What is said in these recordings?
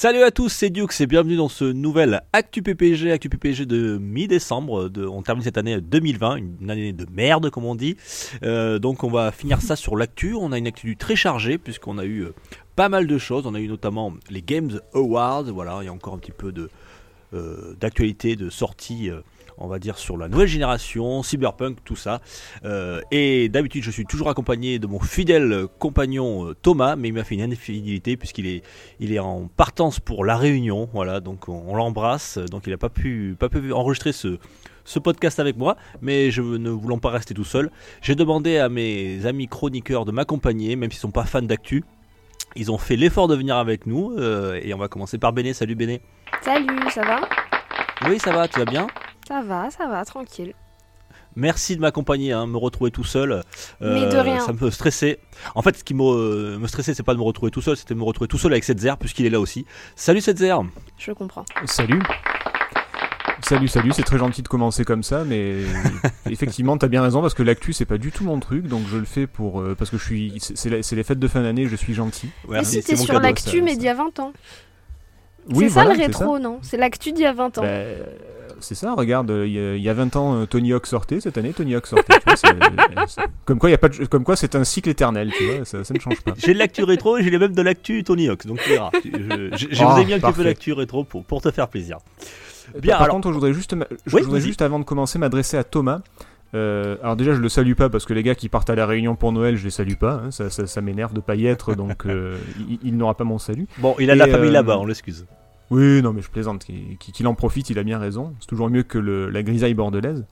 Salut à tous, c'est Dukes et bienvenue dans ce nouvel Actu PPG, Actu PPG de mi-décembre. On termine cette année 2020, une année de merde comme on dit. Euh, donc on va finir ça sur l'actu. On a une actu très chargée puisqu'on a eu euh, pas mal de choses. On a eu notamment les Games Awards. Voilà, il y a encore un petit peu euh, d'actualité, de sortie. euh, on va dire sur la nouvelle génération, cyberpunk, tout ça. Euh, et d'habitude, je suis toujours accompagné de mon fidèle compagnon euh, Thomas, mais il m'a fait une infidélité puisqu'il est, il est en partance pour la Réunion. Voilà, donc on, on l'embrasse. Donc il n'a pas pu, pas pu enregistrer ce, ce podcast avec moi, mais je ne voulant pas rester tout seul, j'ai demandé à mes amis chroniqueurs de m'accompagner, même s'ils sont pas fans d'actu. Ils ont fait l'effort de venir avec nous euh, et on va commencer par Béné. Salut Béné. Salut, ça va? Oui, ça va, tu vas bien? Ça va, ça va, tranquille. Merci de m'accompagner, hein, me retrouver tout seul. euh, Mais de rien. Ça me stressait. En fait, ce qui me, euh, me stressait, c'est pas de me retrouver tout seul, c'était de me retrouver tout seul avec Setzer, puisqu'il est là aussi. Salut Setzer Je comprends. Salut. Salut, salut, c'est très gentil de commencer comme ça, mais effectivement, t'as bien raison parce que l'actu c'est pas du tout mon truc, donc je le fais pour euh, parce que je suis, c'est les fêtes de fin d'année, je suis gentil. Ouais, Mais c'est- si t'es sur l'actu, mais d'il y a 20 ans. Oui, c'est ça le ça. rétro, non? C'est l'actu d'il y a 20 ans. Bah, euh, c'est ça, regarde, il y, a- il y a 20 ans, euh, Tony Hawk sortait, cette année Tony Hawk sortait. tu vois, comme quoi, y a pas de- comme quoi c'est un cycle éternel, tu vois, ça, ça ne change pas. J'ai de l'actu rétro et j'ai les mêmes de l'actu Tony Hawk, donc tu verras. Je, je- je Ah, vous ai mis un petit peu parfait. l'actu rétro pour, pour te faire plaisir. Bien, Par alors- contre, je voudrais juste, ma- je Oui, voudrais juste avant de commencer m'adresser à Thomas. Euh, alors déjà, je le salue pas parce que les gars qui partent à la Réunion pour Noël, je les salue pas. hein, ça, ça, ça m'énerve de pas y être, donc euh, il, il n'aura pas mon salut. Bon, il a de la Et, famille euh, là-bas, on l'excuse. Oui, non, mais je plaisante. Qu'il en profite, il a bien raison. C'est toujours mieux que le- la grisaille bordelaise.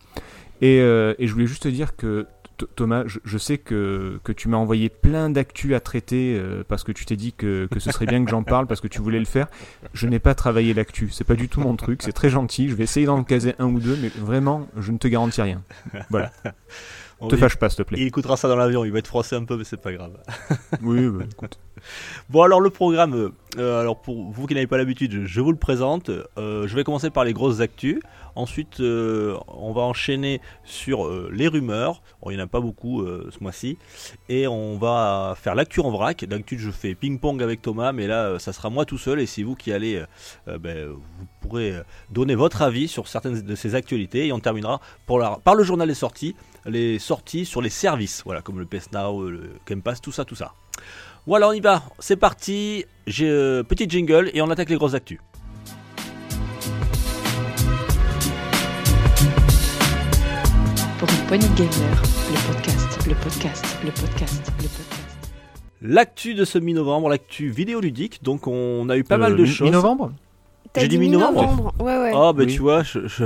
Et, euh, et je voulais juste te dire que, Th- Thomas, je, je sais que, que tu m'as envoyé plein d'actu à traiter euh, parce que tu t'es dit que, que ce serait bien que j'en parle parce que tu voulais le faire. Je n'ai pas travaillé l'actu. C'est pas du tout mon truc. C'est très gentil. Je vais essayer d'en caser un ou deux, mais vraiment, je ne te garantis rien. Voilà. On te fâche pas, s'il te plaît. Il écoutera ça dans l'avion, il va être froissé un peu, mais c'est pas grave. Oui, bah, écoute. Bon alors le programme, euh, alors pour vous qui n'avez pas l'habitude, je, vous le présente. Euh, je vais commencer par les grosses actus. Ensuite, euh, on va enchaîner sur les rumeurs. Bon, il n'y en a pas beaucoup ce mois-ci. Et on va faire l'actu en vrac. D'habitude, je fais ping-pong avec Thomas, mais là, ça sera moi tout seul. Et c'est vous qui allez, ben, vous pourrez donner votre avis sur certaines de ces actualités. Et on terminera pour la- par le journal des sorties, les sorties sur les services, voilà, comme le PS Now, le Game Pass, tout ça, tout ça. Voilà, on y va. C'est parti. J'ai euh, petit jingle et on attaque les grosses actus. Pour une poignée de gamers, le podcast, le podcast, le podcast, le podcast. L'actu de ce mi-novembre, l'actu vidéoludique. Donc on a eu pas mal Euh, de mi- choses. Mi-novembre? J'ai dit mi-novembre? mi-novembre. Ouais, ouais. Oh bah Oui. tu vois, je, je,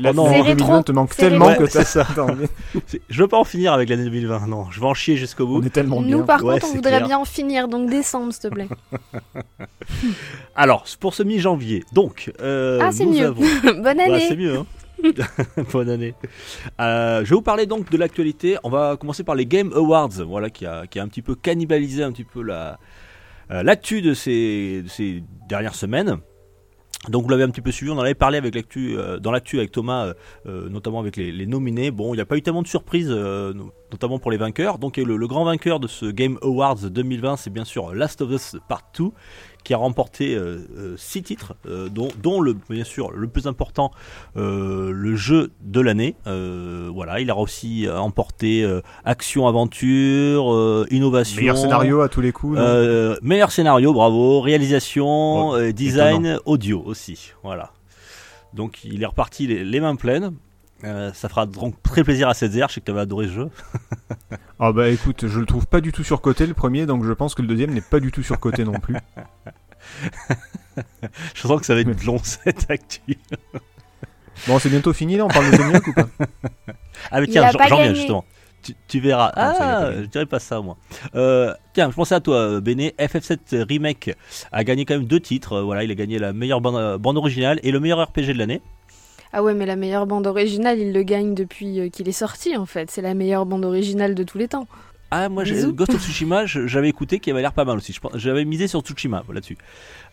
La- non. C'est rétro. 2020 te manque tellement rétro. que t'as ça. Attends, mais c'est- je veux pas en finir avec l'année 2020. Non, je vais en chier jusqu'au bout. On est tellement bien. Nous, par Ouais, contre, on voudrait clair. bien en finir, donc décembre, s'il te plaît. Alors pour ce mi-janvier, donc. euh, ah, c'est nous mieux. avons- Bonne année. c'est mieux. Hein Bonne année. Euh, je vais vous parler donc de l'actualité. On va commencer par les Game Awards, voilà qui a, qui a un petit peu cannibalisé un petit peu la euh, l'actu de ces, de ces dernières semaines. Donc vous l'avez un petit peu suivi, on en avait parlé avec euh, dans l'actu avec Thomas, euh, euh, notamment avec les, nominés. Bon, il n'y a pas eu tellement de surprises, no- notamment pour les vainqueurs. Donc le grand vainqueur de ce Game Awards 2020, c'est bien sûr Last of Us Part 2, qui a remporté 6 titres, euh, dont, dont le, bien sûr le plus important, euh, le jeu de l'année. Euh, voilà, il a aussi emporté euh, action, aventure, euh, innovation. Meilleur scénario à tous les coups. Euh, meilleur scénario, bravo. Réalisation, Oh, euh, design, audio aussi. Voilà. Donc il est reparti les, les mains pleines. Euh, ça fera donc très plaisir à Setzer. Je sais que tu avais adoré ce jeu. Ah bah écoute, je le trouve pas du tout surcoté le premier, donc je pense que le deuxième n'est pas du tout surcoté non plus. Je sens que ça va être long cette actu. Bon, c'est bientôt fini là, on parle de Tony Hawk ou pas? Ah mais tiens, j'en viens justement. Tu, tu verras. Ah, Ah, je dirais pas ça moi. Euh, tiens, je pensais à toi, Béné. FF7 Remake a gagné quand même deux titres. Euh, Voilà, il a gagné la meilleure bande, bande originale et le meilleur RPG de l'année. Ah ouais, mais la meilleure bande originale, il le gagne depuis euh, qu'il est sorti en fait. C'est la meilleure bande originale de tous les temps. Ah, moi. Ghost of Tsushima, j'avais écouté qui avait l'air pas mal aussi. J'avais misé sur Tsushima là-dessus.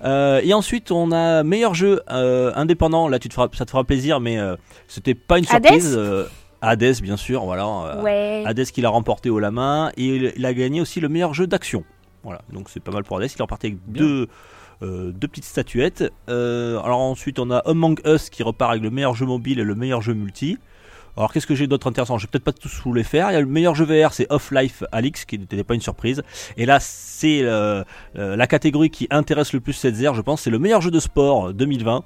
Euh, et ensuite, on a meilleur jeu euh, indépendant. Là, tu te feras, ça te fera plaisir, mais euh, c'était pas une Hades surprise. Euh, Hades, bien sûr, voilà. euh, Ouais. Hades qui l'a remporté haut la main et il, il a gagné aussi le meilleur jeu d'action. Voilà, donc c'est pas mal pour Hades. Il est reparti avec Bien. deux, euh, deux petites statuettes. Euh, alors ensuite, on a Among Us qui repart avec le meilleur jeu mobile et le meilleur jeu multi. Alors qu'est-ce que j'ai d'autre intéressant? Je vais peut-être pas tous vous les faire. Il y a le meilleur jeu VR, c'est Off-Life Alix, qui n'était pas une surprise. Et là, c'est euh, euh, la catégorie qui intéresse le plus cette zère, je pense. C'est le meilleur jeu de sport euh, 2020.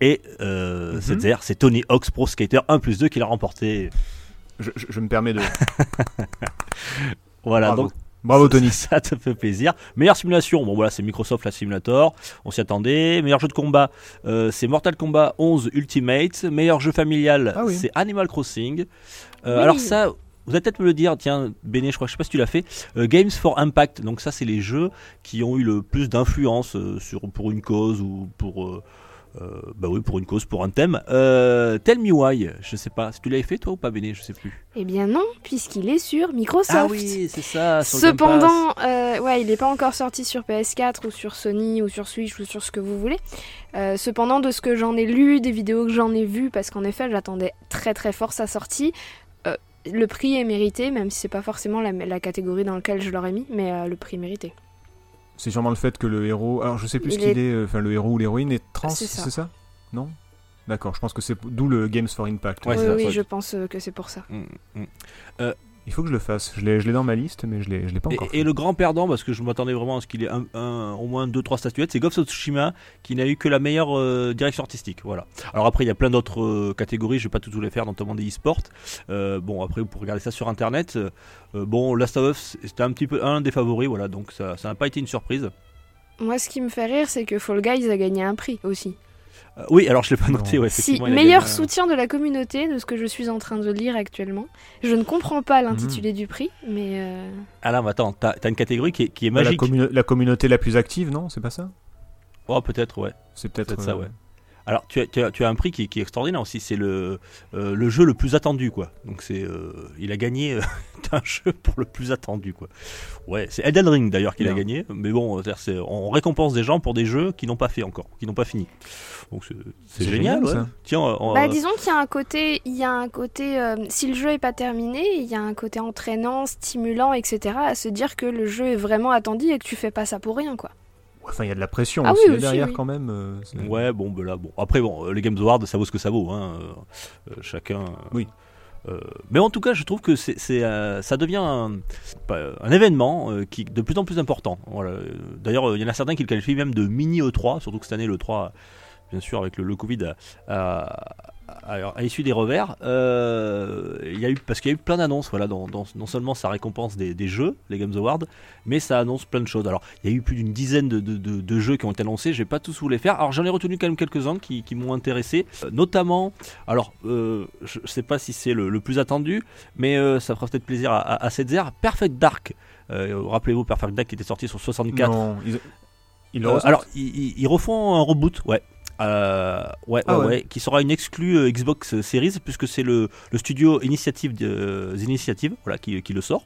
Et euh, cette zère, c'est Tony Hawk's Pro Skater 1 plus 2 qui l'a remporté. Je, je- je me permets de. Voilà, Bravo. donc Bravo Tony. Ça, te fait plaisir. Meilleure simulation, bon voilà, c'est Microsoft la Simulator, on s'y attendait. Meilleur jeu de combat, euh, c'est Mortal Kombat 11 Ultimate. Meilleur jeu familial, Ah oui. c'est Animal Crossing. Euh, Oui. Alors ça, vous allez peut-être me le dire, tiens, Béné, je crois, je sais pas si tu l'as fait. Euh, Games for Impact, donc ça, c'est les jeux qui ont eu le plus d'influence sur pour une cause ou pour euh, bah oui, pour une cause, pour un thème. Euh, Tell Me Why, je sais pas, si tu l'avais fait toi ou pas, Béné, je sais plus. Eh bien non, puisqu'il est sur Microsoft. Ah oui, c'est ça. sur. Cependant, euh, ouais, il n'est pas encore sorti sur PS4 ou sur Sony ou sur Switch ou sur ce que vous voulez. Euh, cependant, de ce que j'en ai lu, des vidéos que j'en ai vues, parce qu'en effet, j'attendais très très fort sa sortie. euh, le prix est mérité, même si c'est pas forcément la, la catégorie dans laquelle je l'aurais mis, mais le prix est mérité. C'est sûrement le fait que le héros. Alors je sais plus ce Il qu'il est- euh, Enfin, le héros ou l'héroïne est trans, C'est ça. ça? Non? D'accord, je pense que c'est d'où le Games for Impact. Ouais, oui, ça, oui, je pense euh, que c'est pour ça. Mm, mm. Il faut que je le fasse. Je l'ai je l'ai dans ma liste, mais je l'ai je l'ai pas encore. Et, et le grand perdant, parce que je m'attendais vraiment à ce qu'il ait un, un- au moins 2-3 statuettes, c'est Ghost of Tsushima qui n'a eu que la meilleure euh, direction artistique. Voilà. Alors après, il y a plein d'autres euh, catégories, je vais pas toutes vous les faire, notamment des e-sports. Euh, bon, après, vous pouvez regarder ça sur internet. Euh, bon, Last of Us, c'était un petit peu un des favoris, voilà, donc ça ça n'a pas été une surprise. Moi, ce qui me fait rire, c'est que Fall Guys a gagné un prix aussi. Euh, oui, alors je l'ai pas noté, ouais, Si, meilleur gagné un- soutien de la communauté, de ce que je suis en train de lire actuellement. Je ne comprends pas l'intitulé du prix, mais euh, Ah là, mais attends, t'as as une catégorie qui est, qui est Bah, la, magique. la communauté la plus active, non? C'est pas ça? Oh, peut-être, ouais. C'est peut-être Peut-être ça, euh, ouais. Alors, tu as, tu as- tu as un prix qui, qui est extraordinaire aussi, c'est le, euh, le jeu le plus attendu, quoi. Donc, c'est, euh, il a gagné euh, un jeu pour le plus attendu, quoi. Ouais, c'est Elden Ring d'ailleurs qu'il a gagné, mais bon, c'est- on récompense des gens pour des jeux qui n'ont pas fait encore, qui n'ont pas fini. Donc, c'est, c'est C'est génial, génial, ouais. ça. Tiens, on- bah, on- disons qu'il y a un côté, il y a un côté, euh, si le jeu est pas terminé, il y a un côté entraînant, stimulant, etc. À se dire que le jeu est vraiment attendu et que tu fais pas ça pour rien, quoi. Enfin, il y a de la pression Ah aussi oui, là, aussi, derrière oui. quand même. euh, Ouais, bon, ben là, bon. Après, bon, euh, les Games Awards, ça vaut ce que ça vaut, hein. euh, chacun. Oui. euh, mais en tout cas, je trouve que c'est, c'est, euh, ça devient un, événement euh, qui de plus en plus important. Voilà. D'ailleurs, il y en a certains qui le qualifient même de mini E3, surtout que cette année, le 3, bien sûr, avec le, le Covid, a, a, a- a issu des revers. Euh, il y a eu, parce qu'il y a eu plein d'annonces. Voilà, dans, dans- non seulement ça récompense des, des jeux, les Games Awards, mais ça annonce plein de choses. Alors, il y a eu plus d'une dizaine de, de- de- de jeux qui ont été annoncés. Je vais pas tous vous les faire. Alors, j'en ai retenu quand même quelques-uns qui, qui m'ont intéressé, Euh, notamment. Alors, euh, je sais pas si c'est le, le plus attendu, mais euh, ça fera peut-être plaisir à, à, à. Perfect Dark. Rappelez-vous, Perfect Dark qui était sorti sur 64. Non, ils, ils Euh, alors, ils refont un reboot, ouais. Euh, ouais, Ah ouais, ouais. qui sera une exclue euh, Xbox Series puisque c'est le, le studio Initiative euh, Initiative, voilà, qui, qui le sort.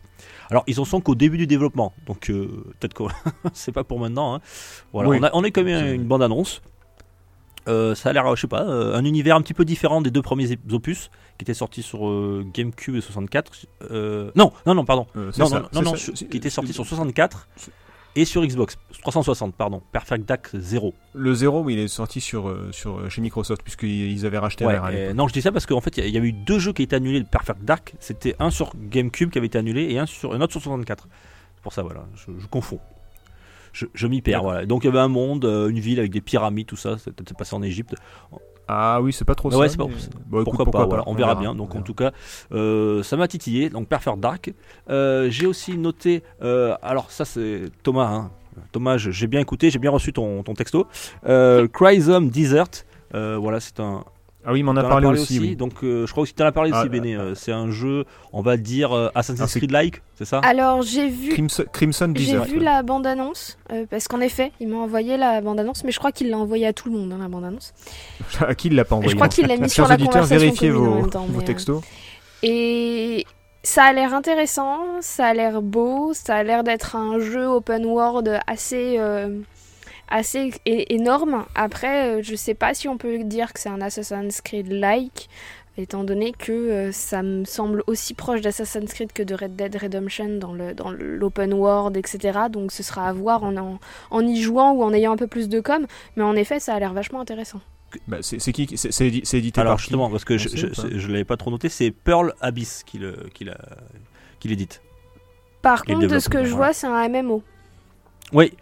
Alors ils en sont qu'au début du développement, donc euh, peut-être que c'est pas pour maintenant. hein. Voilà, Oui. on, a, on est quand même C'est- une bande annonce. Euh, ça a l'air, je sais pas, euh, un univers un petit peu différent des deux premiers opus qui étaient sortis sur euh, GameCube et 64. Euh, non, non, non, pardon. Euh, Non, ça, non, non, non, qui était sorti sur 64 et sur Xbox 360, pardon. Perfect Dark 0. Le 0, oui, il est sorti sur, euh, sur, euh, chez Microsoft, puisqu'ils ils avaient racheté Ouais, à euh, non, je dis ça parce qu'en fait, il y a- y, avait eu deux jeux qui étaient annulés de Perfect Dark. C'était un sur GameCube qui avait été annulé et un, sur, un autre sur 64. C'est pour ça, voilà, je, je confonds. Je, je m'y perds, voilà. Donc il y avait un monde, une ville avec des pyramides, tout ça. C'était c'est passé en Égypte. Ah oui, c'est pas trop ça. ouais, pas- mais- Bon, écoute, pourquoi, pas, voilà, on, verra, bien. on Donc en tout cas, euh, ça m'a titillé. Donc Perfect Dark. Euh, j'ai aussi noté. euh, alors ça c'est Thomas. hein. Thomas, j'ai bien écouté, j'ai bien reçu ton, ton texto. Chrysome Desert. Voilà, c'est un, Ah oui, il m'en a parlé, parlé aussi. oui. Donc euh, je crois aussi que tu en as parlé Ah, aussi, Béné. Euh, c'est un jeu, on va dire euh, Assassin's Ah, Creed-like, c'est ça? Alors j'ai vu, Crimson, Crimson j'ai vu la bande-annonce, euh, parce qu'en effet, il m'a envoyé la bande-annonce, mais je crois qu'il l'a envoyé à tout le monde, hein, la bande-annonce. à qui il l'a pas envoyé je crois qu'il l'a mis sur la conversation vérifiez commune en vos, même temps, vos mais, euh, textos. Et ça a l'air intéressant, ça a l'air beau, ça a l'air d'être un jeu open world assez, euh, assez énorme. Après, euh, je sais pas si on peut dire que c'est un Assassin's Creed-like, étant donné que euh, ça me semble aussi proche d'Assassin's Creed que de Red Dead Redemption dans le dans l'open world, etc. Donc ce sera à voir en, en, en y jouant ou en ayant un peu plus de com. Mais en effet, ça a l'air vachement intéressant. Bah, c'est c'est qui C'est c'est édi- c'est édité Alors par qui justement, parce que je, je l'avais pas trop noté, c'est Pearl Abyss qui le, qui la- qui l'édite. Par contre, de ce que je vois, c'est un MMO. Oui.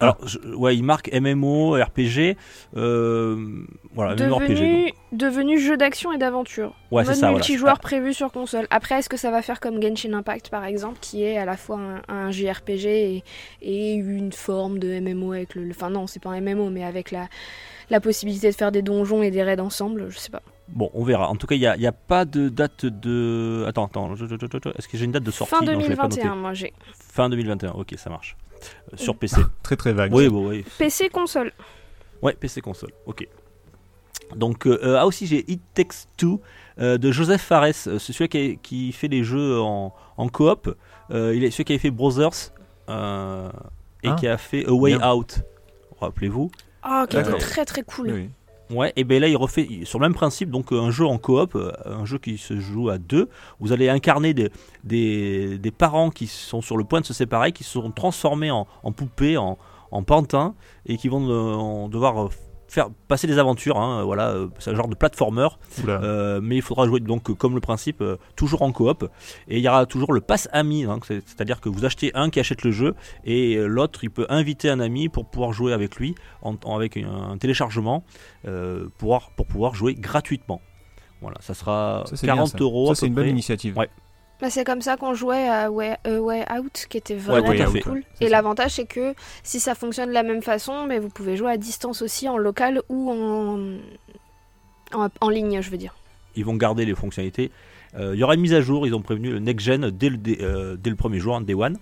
Alors, je- ouais, il marque MMO, RPG, euh, voilà, devenu, donc. devenu jeu d'action et d'aventure. Ouais, c'est ça, voilà. multijoueur prévu sur console. Après, est-ce que ça va faire comme Genshin Impact par exemple, qui est à la fois un, un JRPG et, et une forme de MMO avec le. Enfin, non, c'est pas un MMO, mais avec la, la possibilité de faire des donjons et des raids ensemble, je sais pas. Bon, on verra. En tout cas, il n'y a, pas de date de. Attends, attends. Est-ce que j'ai une date de sortie? Fin Non, je l'ai pas 2021, noté. moi j'ai. Fin 2021, ok, ça marche. Euh, sur PC. Très très vague. oui, bon, oui. PC console. Ouais, PC console, ok. Donc, euh, euh, ah aussi, j'ai It Takes Two euh, de Joseph Fares. Euh, C'est celui qui, qui fait les jeux en, en coop. Euh, il est celui qui avait fait Brothers euh, et Ah, qui a fait A Way bien. Out. Rappelez-vous. Ah, qui était très très cool. Oui. Ouais, et ben là il refait sur le même principe, donc euh, un jeu en coop, euh, un jeu qui se joue à deux. Vous allez incarner des, des, parents qui sont sur le point de se séparer, qui se sont transformés en, poupées, en, en pantins, et qui vont euh, devoir faire passer des aventures. hein, voilà, euh, c'est un genre de platformer, euh, mais il faudra jouer donc euh, comme le principe, toujours en coop. Et il y aura toujours le pass ami, hein, c'est- c'est-à-dire que vous achetez un qui achète le jeu et l'autre il peut inviter un ami pour pouvoir jouer avec lui en, en- avec un, un téléchargement pour, pour pouvoir jouer gratuitement. Voilà, ça sera Ça, c'est bien, 40 ça. euros. Ça, c'est une bonne initiative. Ouais. Bah, c'est comme ça qu'on jouait à Way, Way Out, qui était vraiment cool. Et l'avantage, c'est que si ça fonctionne de la même façon, mais vous pouvez jouer à distance aussi, en local ou en, en, en ligne, je veux dire. Ils vont garder les fonctionnalités. Euh, il y aura une mise à jour, ils ont prévenu le next gen dès le, dé- euh, dès le premier jour, hein, day one.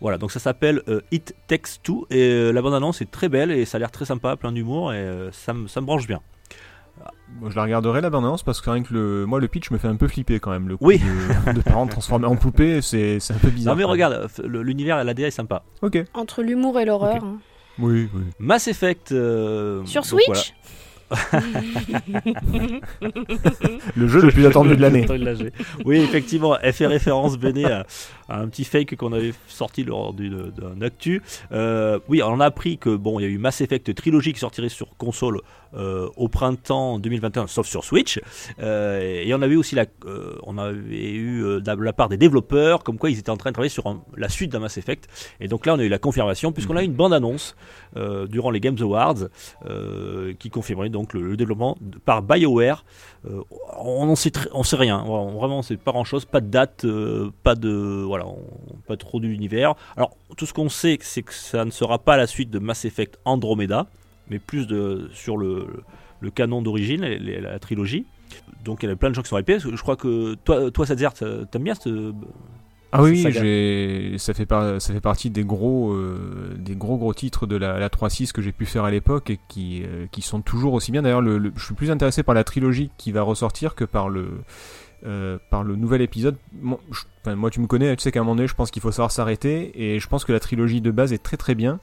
Voilà, donc ça s'appelle euh, It Takes Two et euh, la bande annonce est très belle et ça a l'air très sympa, plein d'humour et euh, ça me branche bien. Moi, je la regarderai la bande-annonce parce que rien que le, moi le pitch me fait un peu flipper quand même. Le coup Oui. de, de parents transformés en poupées, c'est c'est un peu bizarre. non mais regarde, l'univers, l'ADA est sympa. Ok. Entre l'humour et l'horreur. Hein. Oui, oui. Mass Effect. euh, Sur donc voilà. Switch Le jeu le plus attendu de l'année. oui, effectivement, elle fait référence, Béné, à, à un petit fake qu'on avait sorti lors d'un actu. Euh, oui, on a appris que bon, il y a eu Mass Effect Trilogy qui sortirait sur console euh, au printemps 2021, sauf sur Switch. Euh, et on avait aussi euh, on avait eu de la part des développeurs, comme quoi ils étaient en train de travailler sur la suite d'un Mass Effect. Et donc là, on a eu la confirmation, puisqu'on a eu une bande-annonce euh, durant les Games Awards qui confirmerait donc le, développement de- par BioWare. On n'en sait, sait rien, Voilà, on- vraiment, c'est pas grand chose, pas de date, pas de, voilà, pas trop d'univers. Alors, tout ce qu'on sait, c'est que ça ne sera pas la suite de Mass Effect Andromeda, mais plus de, sur le, le canon d'origine, la trilogie. Donc, il y a plein de gens qui sont hypés. Je crois que toi, toi Sadzert, t'aimes bien cette. Ah oui, ça fait par- ça fait partie des gros euh, des gros gros titres de la, la 3.6 que j'ai pu faire à l'époque et qui euh, qui sont toujours aussi bien. D'ailleurs, le, le- je suis plus intéressé par la trilogie qui va ressortir que par le euh, par le nouvel épisode. Moi, je- enfin, moi, tu me connais, tu sais qu'à un moment donné, je pense qu'il faut savoir s'arrêter et je pense que la trilogie de base est très très bien.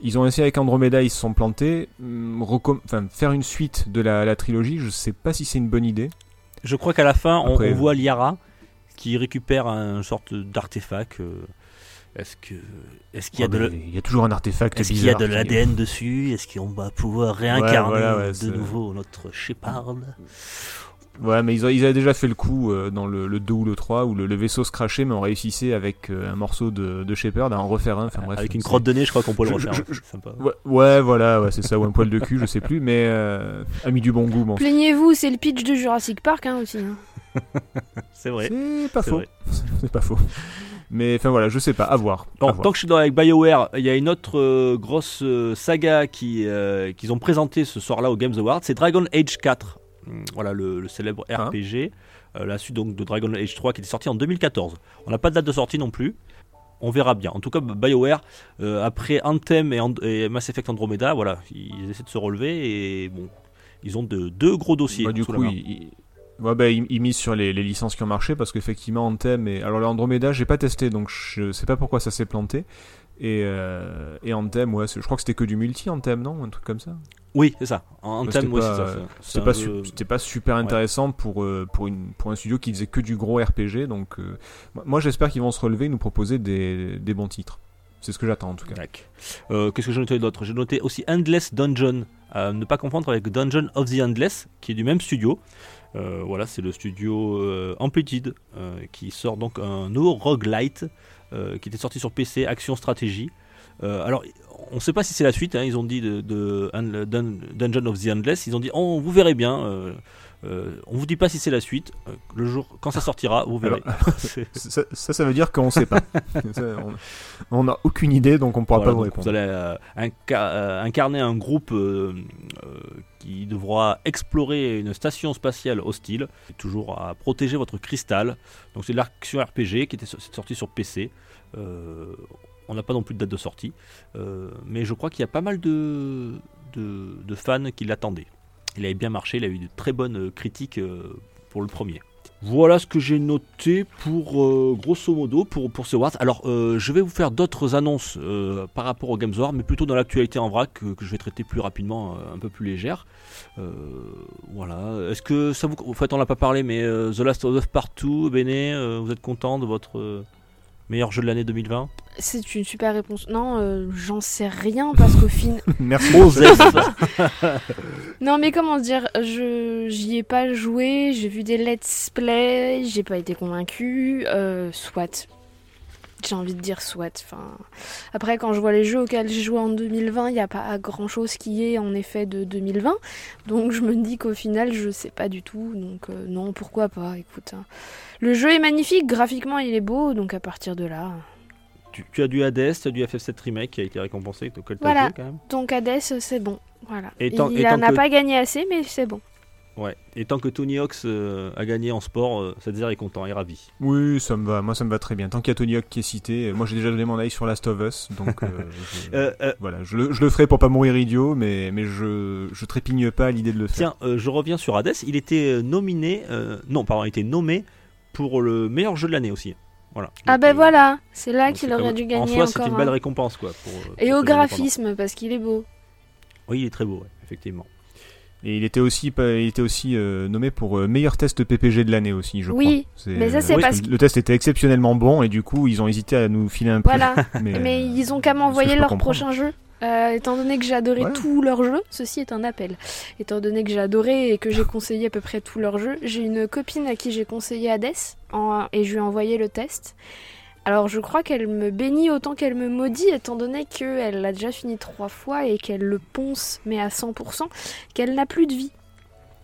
Ils ont essayé avec Andromeda, ils se sont plantés. Enfin, faire une suite de la, la trilogie, je sais pas si c'est une bonne idée. Je crois qu'à la fin, on, Après, on voit Liara qui récupère un sorte d'artefact. euh, Est-ce que, est-ce qu'il y a Ouais, de, mais la- il y a toujours un artefact est-ce qu'il y a de l'ADN dessus? Est-ce qu'on va pouvoir réincarner voilà, ouais, de nouveau notre Shepard? Ouais, mais ils, a- ils avaient déjà fait le coup euh, dans le, le 2 ou le 3 où le, le vaisseau se crachait, mais on réussissait avec euh, un morceau de, de Shepard à en refaire un. Enfin, bref, Avec une c'est- crotte de nez, je crois qu'on peut le refaire. je- hein, sympa. Ouais, ouais, voilà, ouais, c'est ça, ou un poil de cul, je sais plus, mais euh, ami du bon goût, bon. Plaignez-vous, c'est le pitch de Jurassic Park hein, aussi. hein. C'est vrai. C'est pas faux. C'est pas faux. Mais enfin voilà, je sais pas, à voir. Bon, à voir. tant que je suis dans avec BioWare, il y a une autre euh, grosse saga qui, euh, qu'ils ont présentée ce soir-là au Games Awards, c'est Dragon Age 4. Hum, voilà, le, le célèbre Hein RPG, euh, la suite donc de Dragon Age 3 qui était sorti en 2014. On n'a pas de date de sortie non plus. On verra bien. En tout cas, BioWare, euh, après Anthem et, And- et Mass Effect Andromeda, voilà, ils essaient de se relever et bon, ils ont de, deux gros dossiers. Bah, du coup, il, ouais, bah, il- il mise sur les, les licences qui ont marché parce qu'effectivement, Anthem et. Alors, l'Andromeda, j'ai pas testé donc je sais pas pourquoi ça s'est planté. Et, euh, et Anthem, ouais, je crois que c'était que du multi Anthem, non? Un truc comme ça? Oui, c'est ça. Pas- c'est- c'est C'était pas, pas super intéressant pour, euh, pour, une, pour un studio qui faisait que du gros RPG. Donc, euh, moi- j'espère qu'ils vont se relever et nous proposer des, des bons titres. C'est ce que j'attends en tout cas. Euh, Qu'est-ce que j'ai noté d'autre? J'ai noté aussi Endless Dungeon, à ne pas confondre avec Dungeon of the Endless, qui est du même studio. Euh, voilà, c'est le studio euh, Amplitude euh, qui sort donc un nouveau roguelite euh, qui était sorti sur PC, action stratégie. Euh, alors, on ne sait pas si c'est la suite. hein, ils ont dit de, de Dun- Dungeon of the Endless. Ils ont dit, oh, vous verrez bien. euh, euh, on vous dit pas si c'est la suite. Euh, le jour quand ça sortira, vous verrez. Ça, ça, ça veut dire qu'on sait pas. Ça, on- on n'a aucune idée, donc on pourra Voilà, pas vous répondre. vous allez euh, inca- incarner un groupe qui devra explorer une station spatiale hostile, et toujours à protéger votre cristal. Donc c'est de l'action RPG qui était sorti sur PC. Euh, on n'a pas non plus de date de sortie, Euh, mais je crois qu'il y a pas mal de, fans qui l'attendaient. Il avait bien marché, il a eu de très bonnes critiques euh, pour le premier. Voilà ce que j'ai noté pour euh, grosso modo pour, ce Wars. Alors je vais vous faire d'autres annonces par rapport au Games War, mais plutôt dans l'actualité en vrac que, je vais traiter plus rapidement, un peu plus légère. Voilà. Est-ce que ça vous. En fait, on l'a pas parlé, mais The Last of Us Part 2, Béné, euh, vous êtes content de votre meilleur jeu de l'année 2020 C'est une super réponse. Non, euh, j'en sais rien parce qu'au fin. Merci. Non, mais comment dire, je j'y ai pas joué, j'ai vu des let's play, j'ai pas été convaincu. Euh, soit. J'ai envie de dire soit. Enfin, après, quand je vois les jeux auxquels j'ai joué en 2020, il n'y a pas grand chose qui est en effet de 2020. Donc je me dis qu'au final, je sais pas du tout. Donc euh, non, pourquoi pas, écoute. hein. Le jeu est magnifique, graphiquement il est beau, donc à partir de là. tu, tu as du Hades, tu as du FF7 Remake qui a été récompensé, tu as Voilà. quand même. Donc Hades, c'est bon. Voilà. Et tant- il n'a que- pas gagné assez, mais c'est bon. Ouais. Et tant que Tony Hawk euh, a gagné en sport, euh, Sadzer est content et ravi. Oui, ça me va. Moi, ça me va très bien. Tant qu'il y a Tony Hawk qui est cité, euh, moi j'ai déjà donné mon avis sur Last of Us, donc euh, je, Euh, euh, voilà, je le, je le ferai pour pas mourir idiot, mais, mais je, je trépigne pas à l'idée de le faire. Tiens, euh, je reviens sur Hades. Il était nominé, euh, non, pardon, il était nommé pour le meilleur jeu de l'année aussi. Voilà. Ah Donc, ben euh, voilà, c'est là qu'il aurait dû gagner En soi, c'est encore. une belle récompense, quoi. Pour, Et pour au graphisme, parce qu'il est beau. Oui, il est très beau, ouais, effectivement. Et il était aussi, il était aussi euh, nommé pour euh, meilleur test PPG de l'année aussi, je Oui, crois. C'est- mais ça, c'est euh, parce le test était exceptionnellement bon et du coup ils ont hésité à nous filer un prix. Voilà. mais, Mais ils ont qu'à m'envoyer leur comprendre. prochain jeu. Euh, étant donné que j'ai adoré Voilà. tous leurs jeux, ceci est un appel. Étant donné que j'ai adoré et que j'ai conseillé à peu près tous leurs jeux, j'ai une copine à qui j'ai conseillé Hades en- et je lui ai envoyé le test. Alors je crois qu'elle me bénit autant qu'elle me maudit, étant donné qu'elle l'a déjà fini trois fois et qu'elle le ponce, mais à 100%, qu'elle n'a plus de vie.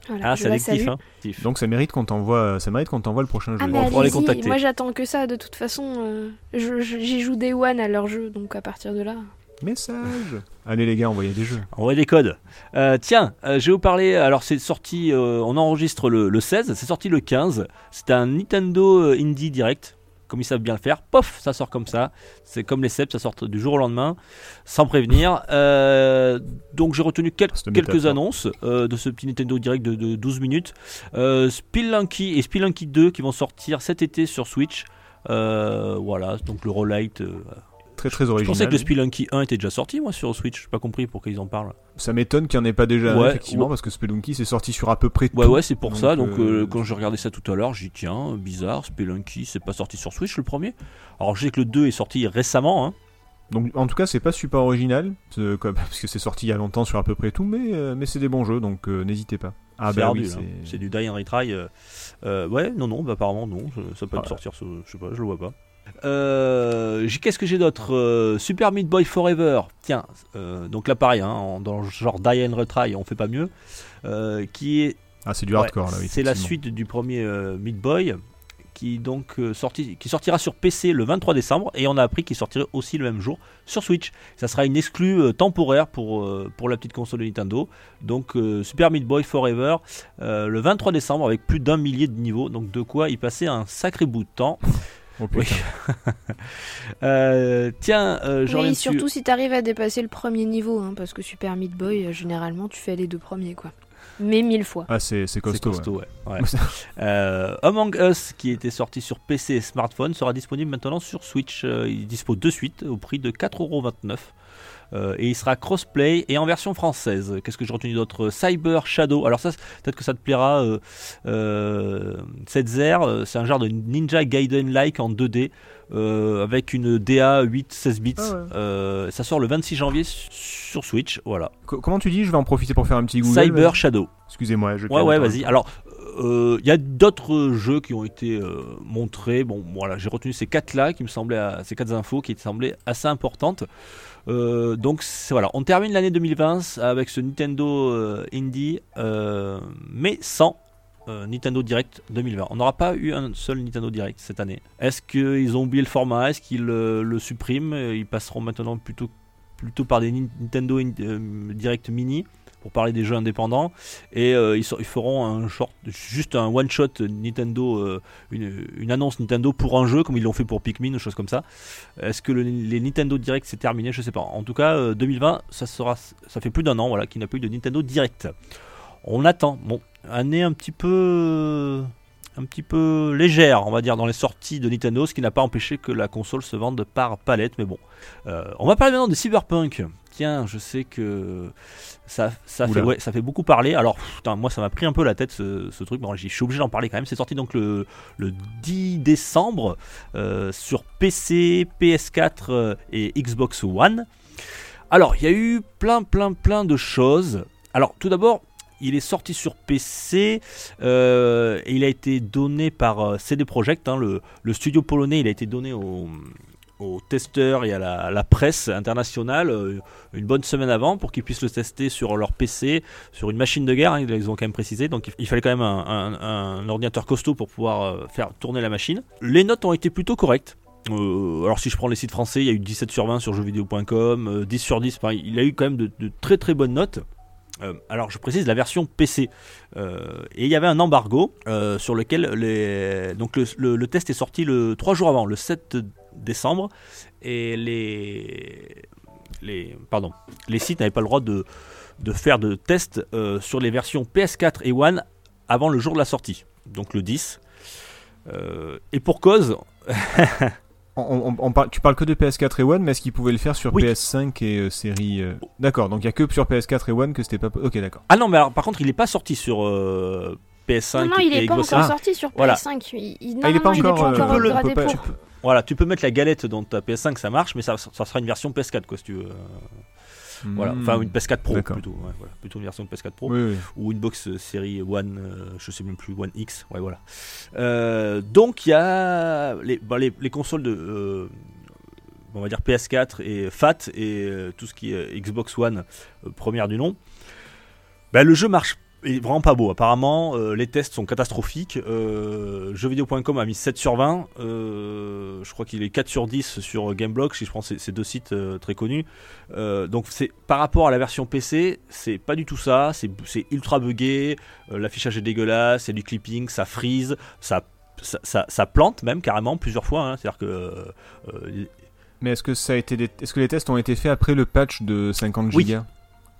Voilà, Ah, c'est addictif, hein. Donc ça mérite qu'on t'envoie, ça mérite qu'on t'envoie le prochain jeu. Ah mais On pourra les allez-y, contacter. moi j'attends que ça, de toute façon, euh, j'y joue Day One à leur jeu, donc à partir de là... Message. Allez les gars, envoyez des jeux. Envoyez des codes. Euh, tiens, euh, je vais vous parler. Alors, c'est sorti. euh, on enregistre le, le 16. C'est sorti le 15. C'est un Nintendo Indie Direct. Comme ils savent bien le faire. Pof, ça sort comme ça. C'est comme les CEP, ça sort du jour au lendemain, sans prévenir. Donc, j'ai retenu quel- quelques annonces de ce petit Nintendo Direct de, de 12 minutes. Spelunky et Spelunky 2 qui vont sortir cet été sur Switch. Voilà, donc le Rollite. Très très je original. pensais que le Spelunky 1 était déjà sorti, moi, sur Switch. J'ai pas compris pourquoi ils en parlent. Ça m'étonne qu'il n'y en ait pas déjà Ouais, effectivement ouais. parce que Spelunky c'est sorti sur à peu près Ouais, tout. ouais, c'est pour Donc, ça. Donc, euh, euh, quand j'ai regardé ça tout à l'heure, j'ai dit tiens, bizarre, Spelunky, c'est pas sorti sur Switch le premier. Alors, je sais que le 2 est sorti récemment. Hein. Donc en tout cas c'est pas super original euh, parce que c'est sorti il y a longtemps sur à peu près tout, mais euh, mais c'est des bons jeux donc euh, n'hésitez pas. Ah bah oui, là. c'est- du die and retry. euh, euh, ouais, non, non, bah, apparemment, non. Ça, ça peut Ah. sortir, ce- je sais pas, je le vois pas. Euh, Qu'est-ce que j'ai d'autre Euh, Super Meat Boy Forever. Tiens, euh, donc là, pareil, hein, en- dans le genre die and retry, on fait pas mieux. Qui est Ah c'est du Ouais, hardcore là. oui, C'est la suite du premier Meat Boy qui donc sorti, qui sortira sur PC le 23 décembre et on a appris qu'il sortirait aussi le même jour sur Switch. Ça sera une exclue temporaire pour, pour la petite console de Nintendo. Donc Super Meat Boy Forever le 23 décembre avec plus d'un millier de niveaux. Donc de quoi y passer un sacré bout de temps. Oh, Oui. Euh, tiens, euh, je Oui, dessus. surtout si t'arrives à dépasser le premier niveau, hein, parce que Super Meat Boy, euh, généralement, tu fais les deux premiers, quoi. Mais mille fois. Ah, c'est costaud. ouais. costaud, ouais. Ouais. Euh, Among Us, qui était sorti sur PC et smartphone, sera disponible maintenant sur Switch. Euh, il dispose de suite au prix de 4,29€. Euh, et il sera crossplay et en version française. Qu'est-ce que j'ai retenu d'autre? Cyber Shadow. Alors ça, peut-être que ça te plaira. Euh, euh, Setzer, euh, c'est un genre de Ninja Gaiden-like en 2D. euh, avec une DA 8-16 bits. Ah ouais. Euh, ça sort le 26 janvier sur Switch. Voilà. Co- Comment tu dis? Je vais en profiter pour faire un petit Google. Cyber. Shadow. Excusez-moi, je. Ouais, ouais, vas-y. Alors, euh, il y a d'autres jeux qui ont été euh, montrés. Bon, voilà, j'ai retenu ces quatre-là qui me semblaient, à- ces quatre infos qui me semblaient assez importantes. Euh, donc voilà, on termine l'année 2020 avec ce Nintendo euh, Indie, euh, mais sans Nintendo Direct 2020. On n'aura pas eu un seul Nintendo Direct cette année. Est-ce qu'ils ont oublié le format? Est-ce qu'ils euh, le suppriment? Ils passeront maintenant plutôt, plutôt par des Nin- Nintendo In- euh, Direct Mini pour parler des jeux indépendants et euh, ils, feront un short, juste un one shot Nintendo, euh, une, annonce Nintendo pour un jeu comme ils l'ont fait pour Pikmin ou choses comme ça. Est-ce que le- les Nintendo Direct c'est terminé? Je sais pas. En tout cas, euh, 2020, ça sera, ça fait plus d'un an voilà qu'il n'a pas eu de Nintendo Direct. On attend. Bon, année un petit peu, un petit peu légère, on va dire dans les sorties de Nintendo, ce qui n'a pas empêché que la console se vende par palette. Mais bon, Euh, on va parler maintenant de Cyberpunk. Tiens, je sais que ça, ça, fait, Oula. ouais, ça fait beaucoup parler. Alors, putain, moi, ça m'a pris un peu la tête ce, ce truc. Bon, je suis obligé d'en parler quand même. C'est sorti donc le, le 10 décembre euh, sur PC, PS4 euh, et Xbox One. Alors, il y a eu plein, plein, plein de choses. Alors, tout d'abord, il est sorti sur PC euh, et il a été donné par euh, CD Projekt, hein, le, studio polonais. Il a été donné au aux testeurs et à la, presse internationale euh, une bonne semaine avant pour qu'ils puissent le tester sur leur PC, sur une machine de guerre, hein, ils ont quand même précisé, donc il- fallait quand même un, ordinateur costaud pour pouvoir faire tourner la machine. Les notes ont été plutôt correctes. Alors si je prends les sites français, il y a eu 17 sur 20 sur jeuxvideo.com, euh, 10 sur 10, enfin, il a eu quand même de très très bonnes notes. Euh, alors je précise la version PC. Euh, et il y avait un embargo euh, sur lequel le, test est sorti le 3 jours avant, le 7 décembre, et les, pardon, les sites n'avaient pas le droit de, faire de tests sur les versions PS4 et One avant le jour de la sortie, donc le 10. Euh, et pour cause, On- on- on parle- tu parles que de PS4 et One, mais est-ce qu'ils pouvaient le faire sur Oui. PS5 et euh, série euh, D'accord, donc il y a que sur PS4 et One que c'était pas. Ok, d'accord. ah non, mais alors par contre, il n'est pas sorti sur euh, PS5 Non, non, il et est pas Xbox encore Ah, sorti sur voilà. PS5. Il, il- non, Ah, il est non, pas il est encore, pas euh, encore tu peux le- tu peux tu peux- Voilà, tu peux mettre la galette dans ta PS5, ça marche, mais ça, ça sera une version PS4 quoi si tu veux. Voilà, enfin une PS4 Pro plutôt, ouais, voilà. plutôt une version PS4 Pro. Oui, oui. ou une box série One, euh, je sais même plus, One X, ouais voilà. Euh, donc il y a les, bah, les, les consoles de, euh, on va dire PS4 et FAT et euh, tout ce qui est Xbox One première du nom. Bah, le jeu marche est vraiment pas beau. Apparemment, euh, les tests sont catastrophiques. Euh, jeuxvideo.com a mis 7 sur 20. Euh, je crois qu'il est 4 sur 10 sur Gameblog, si je prends ces, deux sites euh, très connus. Donc c'est par rapport à la version PC, c'est pas du tout ça. C'est c'est ultra buggé. L'affichage est dégueulasse. A du clipping, ça freeze, ça ça, ça- ça plante même carrément plusieurs fois. hein. C'est-à-dire que Mais est-ce que ça a été des- est-ce que les tests ont été faits après le patch de 50 Oui.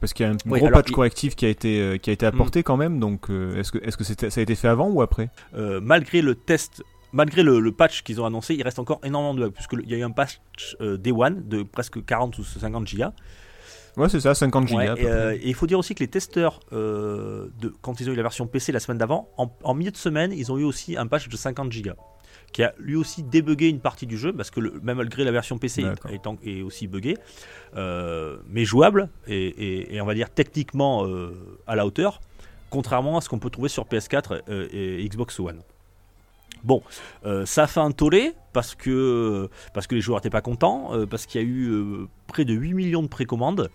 Parce qu'il y a un Oui, gros patch il- correctif qui a été euh, qui a été apporté quand même. Donc euh, est-ce que est-ce que c'était- ça a été fait avant ou après? Euh, malgré le test, malgré le, le patch qu'ils ont annoncé, il reste encore énormément de bugs, puisque le- il y a eu un patch euh, Day One de presque 40 ou 50 gigas. Ouais, c'est ça, 50 gigas. Ouais, et, euh, il faut dire aussi que les testeurs, euh, de, quand ils ont eu la version PC la semaine d'avant, en, en milieu de semaine, ils ont eu aussi un patch de 50 gigas qui a lui aussi débugué une partie du jeu parce que le, même malgré la version PC est, en- est aussi buggé, euh, mais jouable et, et- et on va dire techniquement euh, à la hauteur, contrairement à ce qu'on peut trouver sur PS4 euh, et Xbox One. Bon, euh, ça a fait un tollé parce que, parce que les joueurs n'étaient pas contents, euh, parce qu'il y a eu euh, près de 8 millions de précommandes.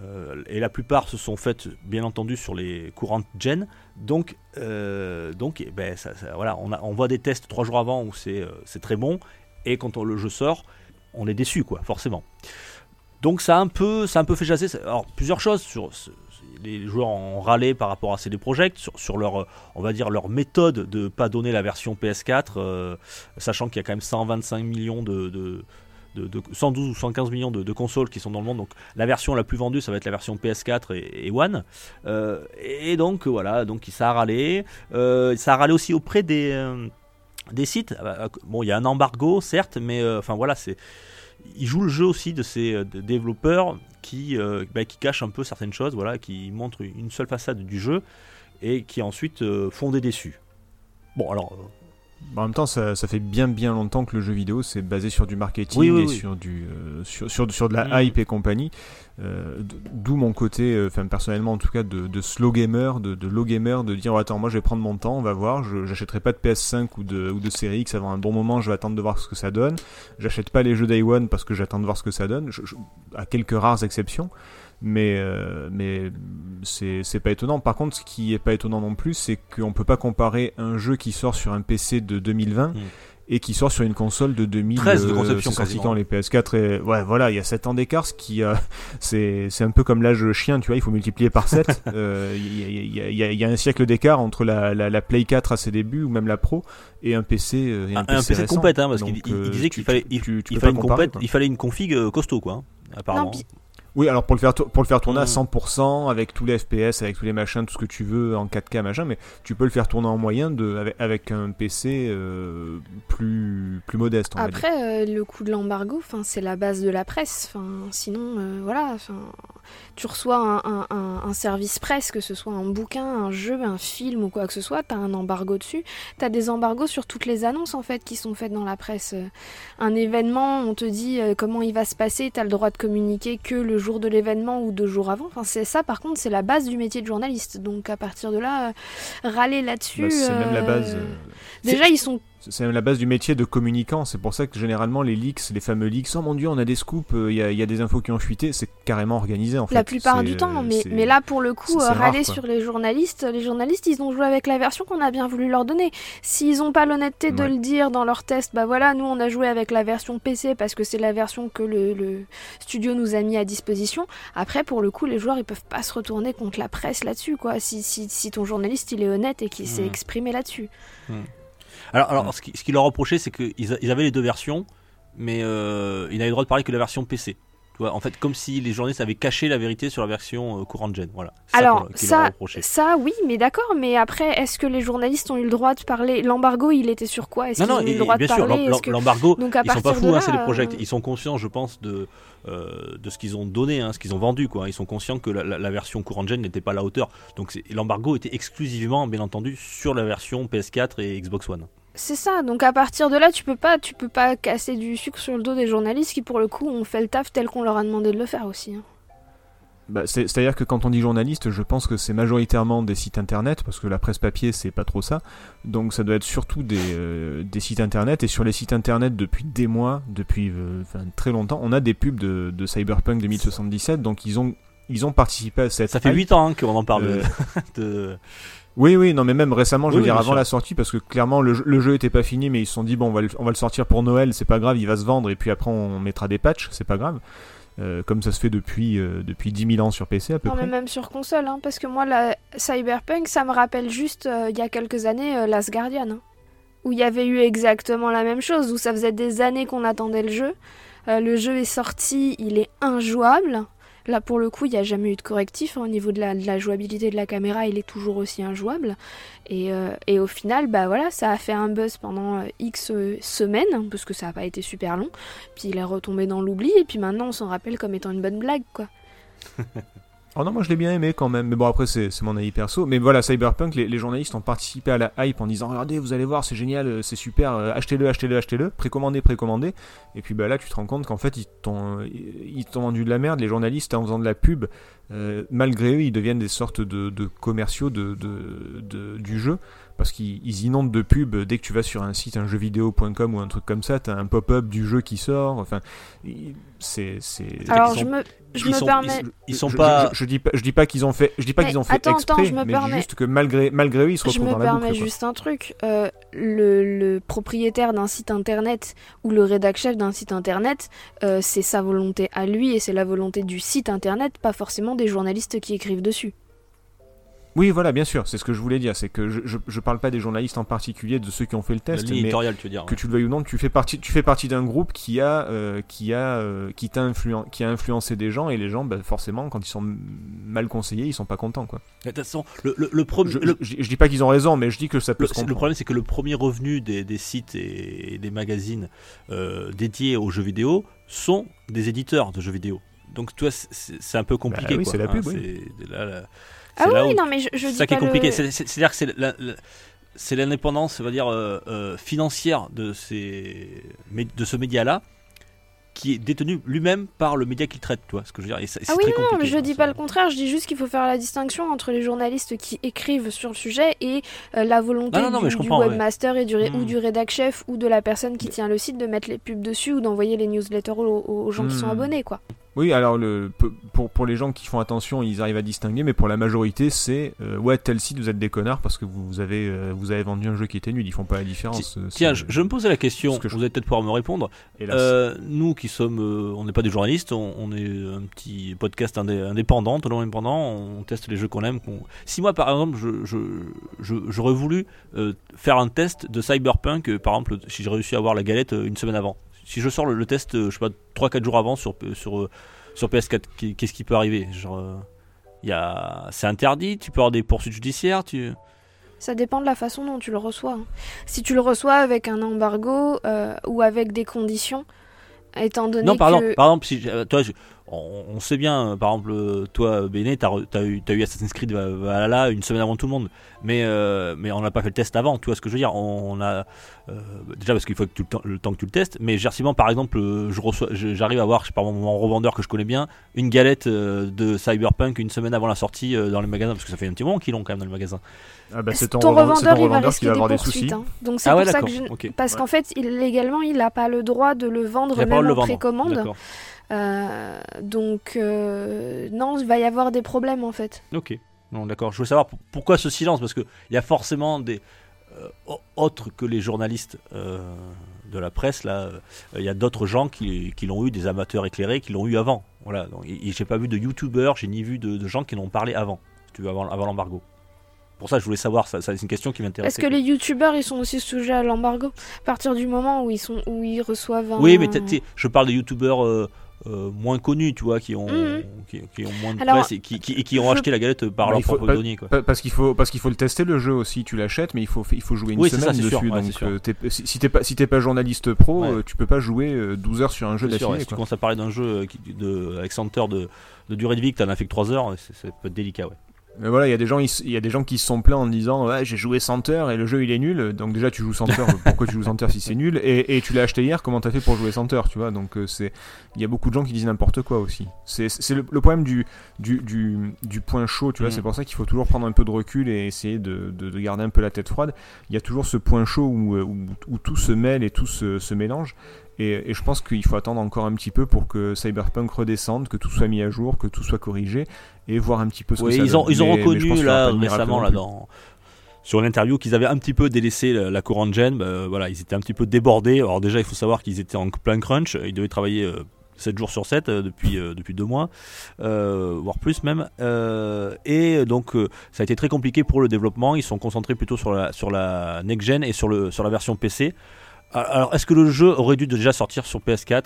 Euh, et la plupart se sont faites, bien entendu, sur les courantes gen. Donc, euh, donc eh ben, voilà, on, voit des tests trois jours avant où c'est euh, c'est très bon, et quand on- le jeu sort, on est déçu, quoi, forcément. Donc ça a un peu, ça a un peu fait chasser. ça- Alors plusieurs choses sur les joueurs ont râlé par rapport à CD Projekt sur, sur leur, on va dire leur méthode de pas donner la version PS4, euh, sachant qu'il y a quand même 125 millions de, de- de- 112 ou 115 millions de, consoles qui sont dans le monde. Donc la version la plus vendue, ça va être la version PS4 et, One. Euh, et donc voilà, donc ça a râlé. Euh, ça a râlé aussi auprès des euh, des sites. Euh, Bon, il y a un embargo, certes, mais euh, enfin voilà, c'est ils jouent le jeu aussi de ces euh, développeurs qui, euh, bah, qui cachent un peu certaines choses, voilà, qui montrent une seule façade du jeu et qui ensuite euh, font des déçus. Bon, alors, euh, En même temps, ça, ça fait bien bien longtemps que le jeu vidéo c'est basé sur du marketing Oui, oui, et oui. sur du euh, sur, sur, sur de la Mm. hype et compagnie. Euh, D'où mon côté, euh, personnellement en tout cas, de, de slow gamer, de, de low gamer, de dire oh, attends moi je vais prendre mon temps, on va voir, je j'achèterai pas de PS5 ou de ou de série X avant un bon moment, je vais attendre de voir ce que ça donne. J'achète pas les jeux Day One parce que j'attends de voir ce que ça donne, je- je- à quelques rares exceptions. Mais, euh, mais c'est c'est pas étonnant. Par contre, ce qui est pas étonnant non plus, c'est qu'on peut pas comparer un jeu qui sort sur un PC de 2020 Mm. et qui sort sur une console de 2000. 13 de euh, conception, c'est sorti quasiment. quand les PS4 et ouais voilà, il y a 7 ans d'écart, ce qui euh, c'est c'est un peu comme l'âge chien, tu vois, il faut multiplier par 7. Euh, Il y, a- il y y y a un siècle d'écart entre la, la, la Play 4 à ses débuts ou même la Pro et un PC euh, et un, un, un PC récent. compète, hein, parce qu'il disait qu'il fallait, il, tu- tu il peux fallait pas une compète, il fallait une config costaud, quoi, hein, apparemment. Non, Oui, alors pour le faire, pour le faire tourner à Mm. 100%, avec tous les FPS, avec tous les machins, tout ce que tu veux en 4K, machin, mais tu peux le faire tourner en moyen de, avec, avec un PC euh, plus, plus modeste, on. Après, euh, le coup de l'embargo, enfin, c'est la base de la presse. Enfin, sinon, euh, voilà, enfin, tu reçois un, un- un- un service presse, que ce soit un bouquin, un jeu, un film ou quoi que ce soit, t'as un embargo dessus. T'as des embargos sur toutes les annonces en fait qui sont faites dans la presse. Un événement, on te dit euh, comment il va se passer, t'as le droit de communiquer que le jour de l'événement ou deux jours avant. Enfin, c'est ça, par contre, c'est la base du métier de journaliste. Donc à partir de là, euh, râler là-dessus. Bah, c'est même la euh, base. euh, Déjà, ils sont C'est même la base du métier de communicant. C'est pour ça que généralement les leaks, les fameux leaks, oh mon dieu, on a des scoops, euh, il y, a, il y a des infos qui ont fuité, c'est carrément organisé en fait. La plupart du temps, euh, mais, mais là pour le coup, euh, râler sur les journalistes, les journalistes ils ont joué avec la version qu'on a bien voulu leur donner. S'ils n'ont pas l'honnêteté de le dire dans leur test, bah voilà, nous on a joué avec la version PC parce que c'est la version que le, le studio nous a mis à disposition. Après, pour le coup, les joueurs ils peuvent pas se retourner contre la presse là-dessus, quoi. Si, si, si ton journaliste il est honnête et qu'il s'est exprimé là-dessus. Alors, alors Mm. ce qui, ce qui leur reprochait, c'est qu'ils ils avaient les deux versions, mais euh, ils n'avaient le droit de parler que de la version PC. Tu vois, en fait, comme si les journalistes avaient caché la vérité sur la version euh, courant gen. Voilà. Ça Alors, ça, ça, oui, mais d'accord, mais après, est-ce que les journalistes ont eu le droit de parler? L'embargo, il était sur quoi? Est-ce Non, qu'ils ont eu et- le droit bien de sûr, parler? Est-ce que- l'embargo, à ils sont pas fous, hein, c'est projets. euh, Ils sont conscients, je pense, de, euh, de ce qu'ils ont donné, hein, ce qu'ils ont vendu. Quoi. Ils sont conscients que la, la- la version courant gen n'était pas à la hauteur. Donc l'embargo était exclusivement, bien entendu, sur la version PS4 et Xbox One. C'est ça, donc à partir de là, tu peux pas, tu peux pas casser du sucre sur le dos des journalistes qui, pour le coup, ont fait le taf tel qu'on leur a demandé de le faire aussi. hein. Bah, c'est- C'est-à-dire que quand on dit journaliste, je pense que c'est majoritairement des sites internet, parce que la presse papier, c'est pas trop ça. Donc ça doit être surtout des, euh, des sites internet, et sur les sites internet, depuis des mois, depuis euh, enfin, très longtemps, on a des pubs de, de Cyberpunk 2077, donc ils ont, ils ont participé à cette Ça fait hype. 8 ans hein, qu'on en parle. Euh, de- Oui, oui, non, mais même récemment, je Oui, veux oui, dire, avant sûr. la sortie, parce que clairement, le, jeu- le jeu était pas fini, mais ils se sont dit, bon, on va le, on va le sortir pour Noël, c'est pas grave, il va se vendre, et puis après, on mettra des patchs, c'est pas grave. Euh, comme ça se fait depuis, euh, depuis 10 000 ans sur PC à peu Non, mais près. même sur console, hein, parce que moi, la Cyberpunk, ça me rappelle juste, euh, il y a quelques années, euh, Last Guardian, hein, où il y avait eu exactement la même chose, où ça faisait des années qu'on attendait le jeu. Euh, le jeu est sorti, il est injouable. Là, pour le coup, il n'y a jamais eu de correctif hein, au niveau de la, jouabilité de la caméra, il est toujours aussi injouable. Et, euh, au final, bah voilà, ça a fait un buzz pendant euh, X euh, semaines, hein, parce que ça n'a pas été super long. Puis il est retombé dans l'oubli, et puis maintenant on s'en rappelle comme étant une bonne blague, quoi. Oh non, moi je l'ai bien aimé quand même, mais bon après c'est mon avis perso. Mais voilà, Cyberpunk, les, journalistes ont participé à la hype en disant regardez, vous allez voir, c'est génial, euh, c'est super, euh, achetez-le, achetez-le, achetez-le, précommandez, précommandez. Et puis bah là tu te rends compte qu'en fait ils t'ont ils t'ont vendu de la merde, les journalistes en faisant de la pub euh, malgré eux, ils deviennent des sortes de, de commerciaux de, de, de- du jeu parce qu'ils ils inondent de pubs. Dès que tu vas sur un site, un jeuxvideo.com ou un truc comme ça, t'as un pop-up du jeu qui sort. Enfin, c'est. c'est- Alors je sont- me, je ils me sont- permets. ils- ils sont je, pas. Je, je dis pas, je dis pas qu'ils ont fait, je dis pas qu'ils ont fait attends, exprès, attends, je me mais permets. juste que malgré, malgré eux, ils se Je retrouvent me dans la permets boucle. quoi. juste un truc. Euh, le, le propriétaire d'un site internet ou le rédac chef d'un site internet, euh, c'est sa volonté à lui et c'est la volonté du site internet, pas forcément des journalistes qui écrivent dessus. Oui, voilà, bien sûr, c'est ce que je voulais dire, c'est que je, je, je parle pas des journalistes en particulier, de ceux qui ont fait le test, mais tu veux dire. que tu le veuilles ou non, tu fais partie, tu fais partie d'un groupe qui a, euh, qui a, euh, qui t'a influen- qui a influencé des gens et les gens, bah, forcément, quand ils sont mal conseillés, ils sont pas contents, quoi. De toute façon, le, le, le premier. Je, le- je- je dis pas qu'ils ont raison, mais je dis que ça peut Le, se c'est- le comprendre. problème, c'est que le premier revenu des, des sites et, et des magazines euh, dédiés aux jeux vidéo sont des éditeurs de jeux vidéo. Donc, toi, c'est- un peu compliqué. Bah oui, quoi. c'est la Hein, pub, oui. c'est là, là- Ah là oui, où- non, mais je, dis ça qui est le- compliqué. C'est- c'est- C'est-à-dire que c'est la- la- c'est l'indépendance, on va dire, euh, euh, financière de, ces, de ce média-là qui est détenu lui-même par le média qu'il traite, tu vois ce que je veux dire. Et Ah oui, très non, compliqué. mais je hein, dis ça. pas le contraire, je dis juste qu'il faut faire la distinction entre les journalistes qui écrivent sur le sujet et euh, la volonté non, non, du, ouais. webmaster et du ré- ou du rédac chef ou de la personne qui tient le site de mettre les pubs dessus ou d'envoyer les newsletters aux, aux gens qui sont Mm. abonnés, quoi. Oui, alors le, pour, pour les gens qui font attention, ils arrivent à distinguer, mais pour la majorité, c'est euh, ouais, tel site, vous êtes des connards parce que vous avez, euh, vous avez vendu un jeu qui était nul, ils font pas la différence. euh, Tiens, je, je me posais la question, que je- vous allez peut-être pouvoir me répondre. Euh, nous qui sommes, euh, on n'est pas des journalistes, on, on est un petit podcast indé- indépendant, totalement indépendant, on teste les jeux qu'on aime. Si moi par exemple, je, je, je- j'aurais voulu faire un test de Cyberpunk, par exemple, si j'ai réussi à avoir la galette une semaine avant, si je sors le, le test, euh, je sais pas, 3-4 jours avant sur, sur, euh, sur PS4, qui- qu'est-ce qui peut arriver? Genre, euh, y a... C'est interdit, tu peux avoir des poursuites judiciaires, tu... Ça dépend de la façon dont tu le reçois. hein. Si tu le reçois avec un embargo euh, ou avec des conditions, étant donné Non, par que... exemple, par exemple si, euh, toi, je- on, on sait bien, euh, par exemple, euh, toi, Béné, t'as t'as eu, Assassin's Creed Va- Valhalla une semaine avant tout le monde, mais, euh, mais on n'a pas fait le test avant, tu vois ce que je veux dire on, on a euh, déjà parce qu'il faut que tu, le, temps, que tu le testes, mais Gersimon, par exemple, je reçois, je- j'arrive à voir, je sais pas, mon, revendeur que je connais bien, une galette euh, de Cyberpunk une semaine avant la sortie euh, dans les magasins, parce que ça fait un petit moment qu'ils l'ont quand même dans les magasins. Ah bah, c'est ton, ton, revendeur, ton il va revendeur qui risquer va avoir des poursuites. soucis. hein. Donc c'est Ah ouais, pour ça d'accord. que je... ok. Parce Ouais. qu'en fait, il- légalement, il n'a pas le droit de le vendre même le en vendre. précommande. Euh, donc, euh, non, il va y avoir des problèmes en fait. Ok. Non, d'accord. Je veux savoir pour- pourquoi ce silence Parce qu'il y a forcément des euh, au- autres que les journalistes euh, de la presse. Là, il y a d'autres gens qui, qui l'ont eu, des amateurs éclairés, qui l'ont eu avant. Voilà. Donc, j'ai pas vu de youtubeurs, j'ai ni vu de, de gens qui l'ont parlé avant. Si tu veux, avant, avant l'embargo. Pour ça, je voulais savoir. Ça, ça, c'est une question qui m'intéresse. Est-ce que les youtubeurs, ils sont aussi sujets à l'embargo? À partir du moment où ils, sont, où ils reçoivent un... Oui, mais t'as- t'sais, je parle des youtubeurs. euh, euh, moins connus, tu vois, qui ont, Mhm. qui, qui ont moins de Alors, presse et qui, qui- et qui ont je- acheté la galette par Bah, leur propre denier, quoi. Pa- Parce qu'il faut, parce qu'il faut le tester le jeu aussi. Tu l'achètes, mais il faut, il faut jouer une Oui, semaine ça, dessus. sûr, donc, euh, si, t'es pas, si t'es pas journaliste pro, Ouais. euh, tu peux pas jouer euh, 12 heures sur un jeu sûr, ouais, d'affilée. si tu commences à parler d'un jeu qui- de, avec 100 heures de, de durée de vie, que t'en as fait que 3 heures, c'est- ça peut être délicat, ouais. Mais voilà, il y a des gens, il y a des gens qui se sont plaints en disant, ouais, j'ai joué 100 heures et le jeu il est nul. Donc déjà, tu joues 100 heures. pourquoi tu joues 100 heures si c'est nul? Et, et tu l'as acheté hier, comment t'as fait pour jouer 100 heures, tu vois? Donc euh, c'est, il y a beaucoup de gens qui disent n'importe quoi aussi. C'est, c'est le, le problème du, du, du, du point chaud, tu vois. Mm. C'est pour ça qu'il faut toujours prendre un peu de recul et essayer de, de, de garder un peu la tête froide. Il y a toujours ce point chaud où, euh, où, où tout se mêle et tout se, se mélange. Et, et je pense qu'il faut attendre encore un petit peu pour que Cyberpunk redescende, que tout soit mis à jour, que tout soit corrigé et voir un petit peu ce Oui, que ça ils ont, ils reconnu là récemment là, dans, sur l'interview qu'ils avaient un petit peu délaissé la, courante gen. Bah, voilà, ils étaient un petit peu débordés. Alors déjà, il faut savoir qu'ils étaient en plein crunch. Ils devaient travailler euh, 7 jours sur 7 euh, depuis, euh, depuis 2 mois, euh, voire plus même. Euh, et donc, ça a été très compliqué pour le développement. Ils sont concentrés plutôt sur la, sur la next gen et sur, le, sur la version PC. Alors, est-ce que le jeu aurait dû déjà sortir sur PS4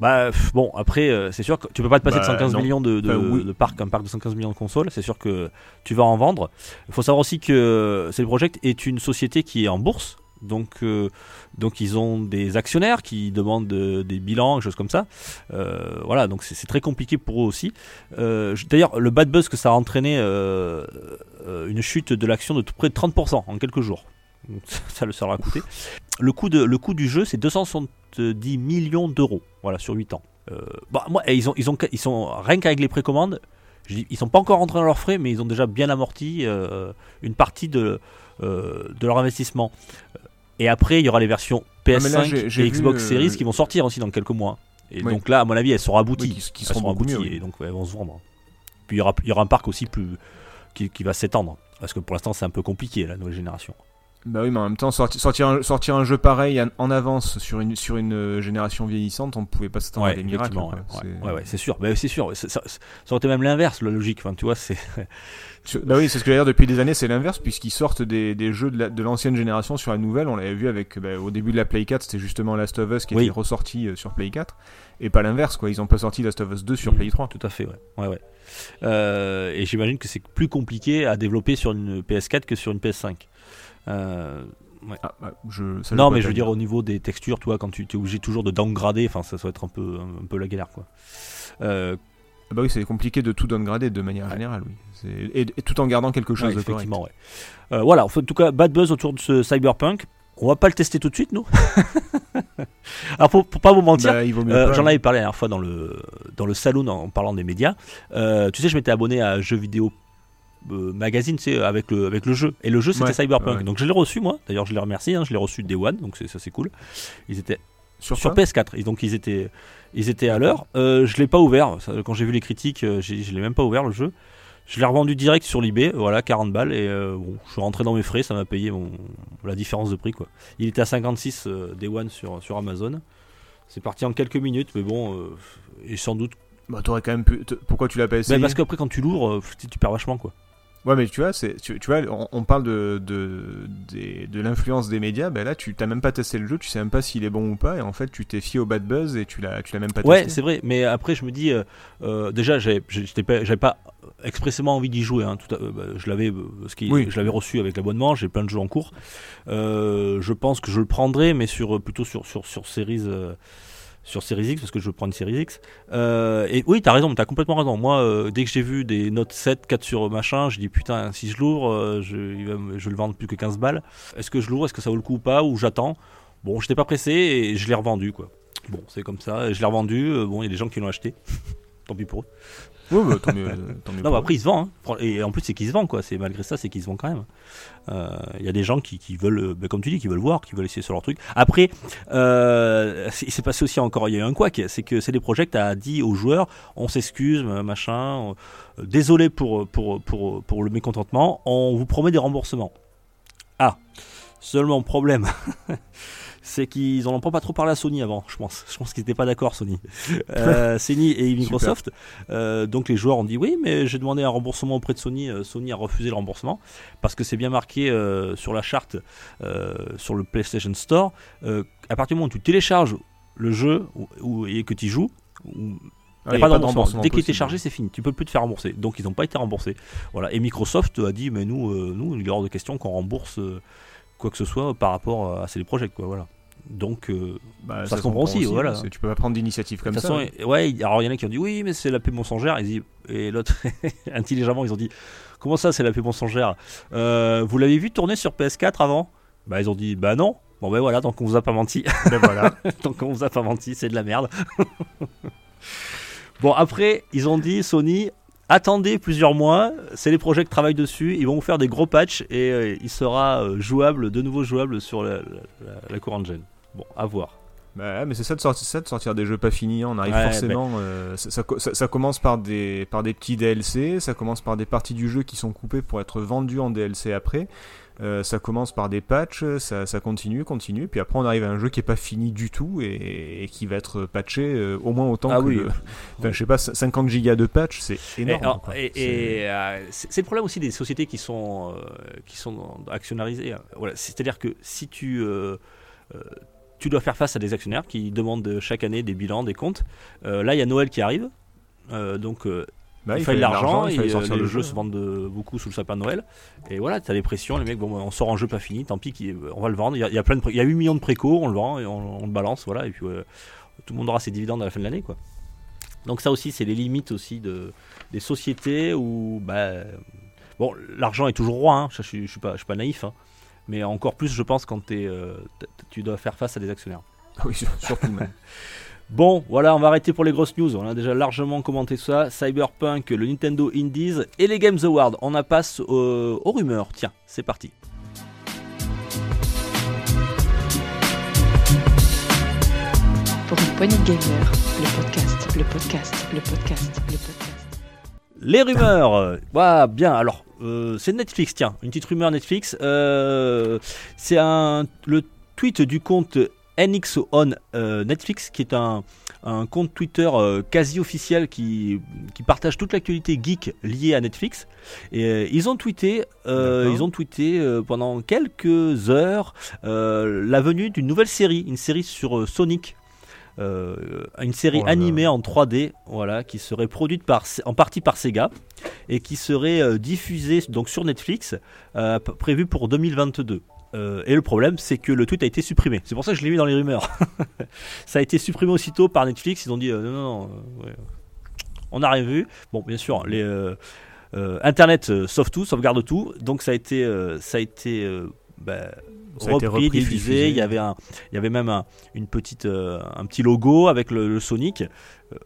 bah bon après euh, c'est sûr que tu peux pas te passer Bah, de 115 non. millions de, de, Enfin, oui. de parc un parc de 115 millions de consoles c'est sûr que tu vas en vendre. Il faut savoir aussi que CD Projekt est une société qui est en bourse donc euh, donc ils ont des actionnaires qui demandent euh, des bilans des choses comme ça. Euh, voilà donc c'est très compliqué pour eux aussi. Euh, d'ailleurs le bad buzz que ça a entraîné euh, euh, une chute de l'action de t- près de 30% en quelques jours. Donc, ça le sera coûté le coût, de, le coût du jeu, c'est 270 millions d'euros, voilà, sur 8 ans. Euh, bah, moi, et ils, ont, ils, ont, ils sont, rien qu'avec les précommandes, Je dis, ils sont pas encore rentrés dans leurs frais, mais ils ont déjà bien amorti euh, une partie de, euh, de leur investissement. Et après, il y aura les versions PS5 Ah, mais là, j'ai- j'ai et Xbox Series qui vont sortir aussi dans quelques mois. Et Oui. donc là, à mon avis, elles seront abouties. Oui, qui- qui Elles seront abouties mieux, oui. et donc ouais, elles vont se vendre. Puis il y aura, il y aura un parc aussi plus qui, qui va s'étendre. Parce que pour l'instant, c'est un peu compliqué la nouvelle génération. Bah oui, mais en même temps, sorti- sortir, un, sortir un jeu pareil en, avance sur une, sur une euh, génération vieillissante, on pouvait pas s'attendre à des miracles. ouais, C'est- ouais, ouais, c'est sûr. Mais c'est sûr. Ça, ça- aurait été même l'inverse, la logique. Enfin, tu vois, c'est. Bah oui, c'est ce que d'ailleurs depuis des années, c'est l'inverse, puisqu'ils sortent des, des jeux de la- de l'ancienne génération sur la nouvelle. On l'avait vu avec bah, au début de la Play 4, c'était justement Last of Us qui Oui. était ressorti euh, sur Play 4, et pas l'inverse, quoi. Ils ont pas sorti Last of Us 2 sur Mm, Play 3. Tout à fait, ouais. ouais, ouais. Euh, et j'imagine que c'est plus compliqué à développer sur une PS4 que sur une PS5. Euh, Ah, bah, je, ça, non, mais je veux dire au niveau des textures, toi, quand tu es obligé toujours de downgrader, enfin, ça, va être un peu, un, peu la galère, quoi. Euh, Ah bah oui, c'est compliqué de tout downgrader de manière Ouais. générale, oui. Et, et tout en gardant quelque chose ouais, de correct. effectivement, ouais. Euh, voilà, en tout cas, bad buzz autour de ce Cyberpunk. On va pas le tester tout de suite, nous. Alors, pour, pour pas vous mentir, Bah, Euh, J'en avais parlé la dernière fois dans le, dans le salon en parlant des médias. Euh, tu sais, je m'étais abonné à Jeux vidéo euh, magazine, tu sais, avec le, avec le jeu. Et le jeu, c'était Ouais, Cyberpunk. ouais. Donc je l'ai reçu, moi. D'ailleurs, je les remercie. hein, je l'ai reçu Day One, donc c'est- ça, c'est cool. Ils étaient Sur, sur quoi PS4. Et donc ils étaient, ils étaient à l'heure. Euh, je l'ai pas ouvert. Ça, Quand j'ai vu les critiques, euh, je l'ai même pas ouvert le jeu. Je l'ai revendu direct sur l'eBay, voilà, 40 balles. Et euh, bon, je suis rentré dans mes frais, ça m'a payé mon, la différence de prix. quoi. Il était à 56 euh, Day One sur, sur Amazon. C'est parti en quelques minutes, mais bon, euh, et sans doute. Bah, t'aurais quand même pu. Pourquoi tu l'as pas essayé Mais parce qu'après, quand tu l'ouvres, euh, tu perds vachement quoi. Ouais, mais tu vois, c'est, tu, tu vois, on, on parle de, de, de l'influence des médias. Ben là, tu t'as même pas testé le jeu, tu sais même pas s'il est bon ou pas, et en fait, tu t'es fié au bad buzz et tu l'as, tu l'as même pas Ouais, testé. c'est vrai, mais après, je me dis, euh, euh, déjà, j'avais j'avais pas expressément envie d'y jouer. hein, tout à- euh, bah, je l'avais, qu'il- Oui. je l'avais reçu avec l'abonnement. J'ai plein de jeux en cours. Je pense que je le prendrai, mais sur plutôt sur sur sur Series. Sur Series X parce que je prends une Series X. Euh, et oui t'as raison t'as complètement raison. Moi euh, dès que j'ai vu des notes 7 4 sur machin je dis putain si je l'ouvre euh, je, je le vendre plus que 15 balles. Est-ce que je l'ouvre est-ce que ça vaut le coup ou pas ou j'attends? Bon j'étais pas pressé et je l'ai revendu quoi. Bon c'est comme ça je l'ai revendu bon il y a des gens qui l'ont acheté. Tant pis pour eux Ouais, bah, tant mieux. tant mieux non mais après il se vend hein. et en plus c'est qu'il se vend quoi. C'est malgré ça c'est qu'il se vend quand même. Euh, il y a des gens qui, qui veulent euh, ben, comme tu dis qui veulent voir qui veulent essayer sur leur truc. Après euh, il s'est passé aussi encore il y a eu un couac c'est que CD Projekt a dit aux joueurs on s'excuse machin euh, désolé pour, pour, pour, pour le mécontentement on vous promet des remboursements. Ah seulement problème c'est qu'ils en ont pas trop parlé à Sony avant, je pense. Je pense qu'ils n'étaient pas d'accord, Sony. Euh, Sony et Microsoft. Euh, donc les joueurs ont dit oui, mais j'ai demandé un remboursement auprès de Sony. Euh, Sony a refusé le remboursement parce que c'est bien marqué euh, sur la charte sur le PlayStation Store. à partir du moment où tu télécharges le jeu ou, ou- et que tu y joues, ou- Ah, il y n'y a a pas de remboursement. Dès qu'il est possible. téléchargé, c'est fini. Tu peux plus te faire rembourser. Donc ils n'ont pas été remboursés. Voilà. Et Microsoft a dit mais nous, euh, nous, il est hors de question qu'on rembourse euh, quoi que ce soit par rapport à CD Projekt, quoi. Voilà. Donc euh, Bah, ça se comprend aussi, voilà. c'est- Tu peux pas prendre d'initiative de comme toute ça. façon, euh, ouais, alors il y en a qui ont dit oui, mais c'est la paix mensongère. Ils et l'autre, intelligemment, ils ont dit comment ça, c'est la paix mensongère? Euh, Vous l'avez vu tourner sur PS4 avant? Bah, ils ont dit bah non. Bon, ben voilà, donc on vous a pas menti. Ben voilà. donc on vous a pas menti, c'est de la merde. bon, après, ils ont dit Sony. Attendez plusieurs mois, c'est les projets qui travaillent dessus, ils vont vous faire des gros patchs et euh, il sera euh, jouable, de nouveau jouable sur la, la, la, courante gen. Bon, à voir. Bah, mais c'est ça de, sortir, ça de sortir des jeux pas finis. On arrive Ouais, forcément. euh, ça, ça, ça- ça commence par des, par des petits DLC. Ça commence par des parties du jeu qui sont coupées pour être vendues en DLC après. Euh, ça commence par des patchs. Ça, ça continue, continue. Puis après, on arrive à un jeu qui est pas fini du tout et, et qui va être patché euh, au moins autant Ah que. oui. le- Enfin, je sais pas, 50 gigas de patch, c'est énorme. et- C'est- euh, c'est le problème aussi des sociétés qui sont, qui sont actionnalisées. Voilà, C'est-à-dire que si tu, tu dois faire face à des actionnaires qui demandent chaque année des bilans, des comptes, euh, là il y a Noël qui arrive. euh, donc euh, Bah, il fallait de l'argent il et euh, sortir les le jeux jeu. se vendent de- beaucoup sous le sapin de Noël. Et voilà, tu as des pressions, les mecs, bon, on sort un jeu pas fini, tant pis, qui- on va le vendre. Il y a, il y a plein de, il y a 8 millions de préco, on le vend et on, on le balance, voilà, et puis euh, tout le monde aura ses dividendes à la fin de l'année, quoi. Donc ça aussi, c'est les limites aussi de, des sociétés où, bah, bon, l'argent est toujours roi, hein, je, je, je suis pas, je suis pas naïf, hein, mais encore plus, je pense, quand t'es, euh, tu dois faire face à des actionnaires. Oui, surtout même. Bon, voilà, on va arrêter pour les grosses news. On a déjà largement commenté ça. Cyberpunk, le Nintendo Indies et les Games Awards. On en passe aux, aux rumeurs. Tiens, c'est parti. Pour une poignée de gamers, le podcast, le podcast, le podcast, le podcast. Les rumeurs Bah bien, alors, euh, c'est Netflix, tiens, une petite rumeur Netflix. Euh, c'est un, le tweet du compte NX on euh, Netflix, qui est un, un compte Twitter euh, quasi officiel qui, qui partage toute l'actualité geek liée à Netflix. Et euh, ils ont tweeté, ils ont tweeté pendant quelques heures la venue d'une nouvelle série, une série sur Sonic. Une série Oh animée en 3D, voilà, qui serait produite par, en partie par Sega et qui serait diffusée donc sur Netflix, prévue pour 2022. Euh, et le problème, c'est que le tweet a été supprimé. C'est pour ça que je l'ai mis dans les rumeurs. ça a été supprimé aussitôt par Netflix. Ils ont dit euh, non, non, euh, ouais. on n'a rien vu. Bon, bien sûr, les euh, Internet sauve tout, sauvegarde tout. Donc ça a été, ça a été, bah, Ça a été repris, diffusé. Il y avait un, il y avait même un, une petite, un petit logo avec le, le Sonic.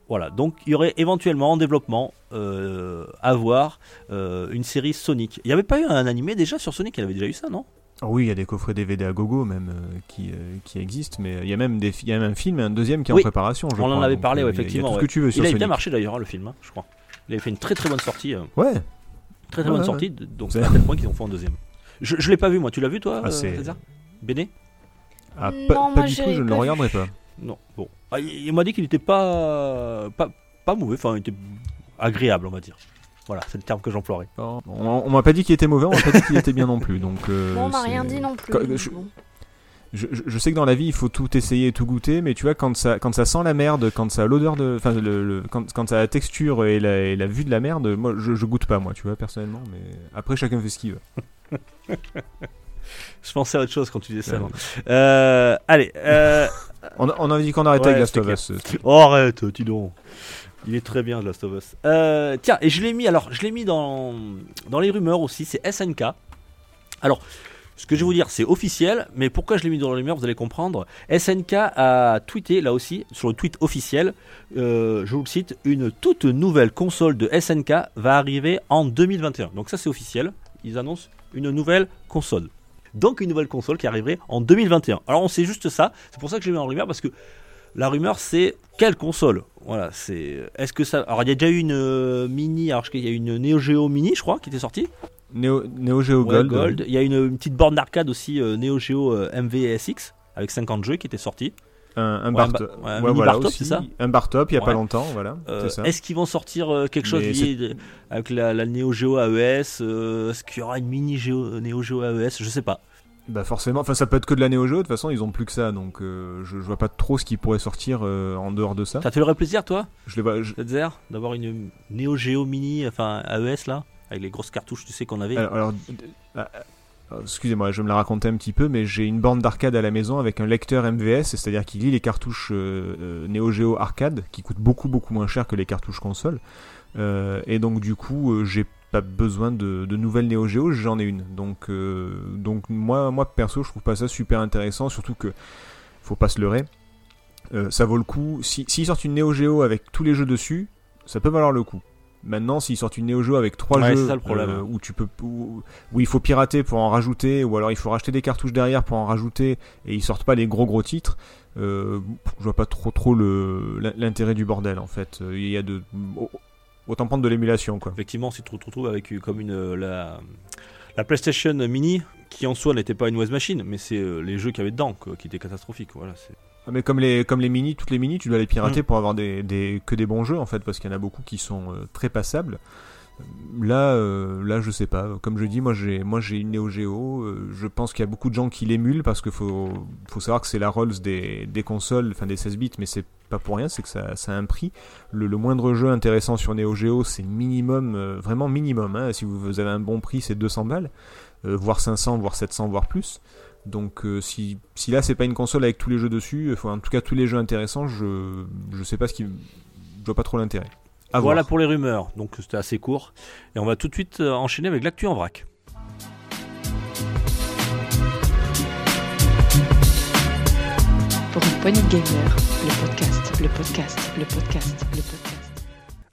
Voilà. Donc il y aurait éventuellement en développement à voir une série Sonic. Il n'y avait pas eu un animé déjà sur Sonic? Il y avait déjà eu ça, non? Ah oui, il y a des coffrets DVD à gogo même euh, qui, euh, qui existent, mais il y a même des, il y a même un film et un deuxième qui est Oui. en préparation. Je On en avait parlé, euh, ouais, effectivement, Il a tout ouais. ce que tu veux sur Il a bien marché d'ailleurs, hein, le film, hein, je crois. Il avait fait une très très bonne sortie. euh, Ouais. très très Ouais, bonne ouais, sortie. Donc C'est- à tel point qu'ils ont fait un deuxième. Je, je l'ai pas vu, moi. Tu l'as vu, toi Ah, euh, c'est- César Béné Ah, Non, pas, du tout, je ne le regarderai pas. Non. Bon. Ah, il il m'a dit qu'il était pas, pas pas mauvais. Enfin, il était agréable, on va dire. Voilà, c'est le terme que j'emploierais. On, on m'a pas dit qu'il était mauvais, on m'a pas dit qu'il était bien non plus. Donc, euh, Bon, on m'a rien dit non plus. Quand- je- bon. Je, je- je sais que dans la vie, il faut tout essayer, tout goûter, mais tu vois, quand ça, quand ça sent la merde, quand ça a l'odeur de. Enfin, le, le- quand, quand ça a la texture et la, et la vue de la merde, moi, je, je goûte pas, moi, tu vois, personnellement, mais après, chacun fait ce qu'il veut. Je pensais à autre chose quand tu disais ça. Euh. Euh, allez. Euh... On, a- on avait dit qu'on arrêtait Ouais, avec Last of. Us. Oh, arrête, dis donc. Il est très bien, The Last of Us. Euh, tiens, et je l'ai mis, alors, je l'ai mis dans, dans les rumeurs aussi, c'est SNK. Alors, ce que je vais vous dire, c'est officiel, mais pourquoi je l'ai mis dans les rumeurs, vous allez comprendre. SNK a tweeté, là aussi, sur le tweet officiel, euh, je vous le cite, une toute nouvelle console de SNK va arriver en 2021. Donc ça, c'est officiel. Ils annoncent une nouvelle console. Donc une nouvelle console qui arriverait en 2021. Alors on sait juste ça, c'est pour ça que je l'ai mis en rumeur, parce que la rumeur, c'est quelle console? Voilà, c'est. Est-ce que ça. Alors, il y a déjà eu une euh, mini. Alors, qu'il y a une Neo Geo Mini, je crois, qui était sortie. Neo, Neo Geo Ouais, Gold. Il y a une, une petite borne d'arcade aussi, euh, Neo Geo euh, MVSX, avec 50 jeux qui étaient sortis. Un, un Ouais, bar un top. ouais, un Ouais, mini voilà, bar top, aussi. c'est ça? Un bar top, il y a pas longtemps, voilà. Est-ce qu'ils vont sortir quelque chose lié avec la, la Neo Geo AES Est-ce qu'il y aura une mini Geo, Neo Geo AES Je sais pas. Bah forcément, enfin ça peut être que de la Neo Geo, de toute façon ils ont plus que ça, donc euh, je, je vois pas trop ce qui pourrait sortir euh, en dehors de ça. Ça te ferait plaisir, toi, Je les vois, je- d'avoir une Neo Geo Mini, enfin AES là, avec les grosses cartouches, tu sais qu'on avait. Alors, alors, euh, euh, excusez-moi, je vais me la raconter un petit peu, mais j'ai une borne d'arcade à la maison avec un lecteur MVS, c'est-à-dire qu'il lit les cartouches euh, euh, Neo Geo arcade, qui coûtent beaucoup beaucoup moins cher que les cartouches console. Euh, et donc du coup, euh, j'ai pas besoin de, de nouvelles Neo Geo, j'en ai une. Donc, euh, donc moi, moi perso, je trouve pas ça super intéressant, surtout que faut pas se leurrer. Euh, ça vaut le coup. Si- S'ils sortent une Neo Geo avec tous les jeux dessus, ça peut valoir le coup. Maintenant, s'ils sortent une Neo Geo avec trois Ouais, jeux ça le euh, où tu peux où, où il faut pirater pour en rajouter, ou alors il faut racheter des cartouches derrière pour en rajouter, et ils sortent pas les gros gros titres, euh, je vois pas trop trop le l'intérêt du bordel en fait. Il y a de autant prendre de l'émulation quoi. Effectivement, si tu te retrouves avec euh, comme une euh, la, la PlayStation Mini, qui en soi n'était pas une West Machine, mais c'est euh, les jeux qu'il y avait dedans quoi, qui étaient catastrophiques. Voilà, c'est- Ah, Mais comme les, comme les mini, toutes les mini, tu dois les pirater Mm. pour avoir des, des, que des bons jeux en fait, parce qu'il y en a beaucoup qui sont euh, très passables. Là, euh, là, je sais pas. Comme je dis, moi j'ai, moi j'ai une Neo Geo. euh, je pense qu'il y a beaucoup de gens qui l'émulent parce qu'il faut, faut savoir que c'est la Rolls des, consoles, enfin des 16 bits, mais c'est pas pour rien, c'est que ça, ça a un prix. Le, moindre jeu intéressant sur Neo Geo, c'est minimum, euh, vraiment minimum. hein. Si vous avez un bon prix, c'est 200 balles, voire 500, voire 700, voire plus. Donc si, si là c'est pas une console avec tous les jeux dessus, enfin, en tout cas tous les jeux intéressants, je je sais pas ce qui je vois pas trop l'intérêt. À Voilà voir. pour les rumeurs. Donc c'était assez court. Et on va tout de suite euh, enchaîner avec l'actu en vrac. Pour une Pony Gamer, le podcast, le podcast, le podcast, le podcast.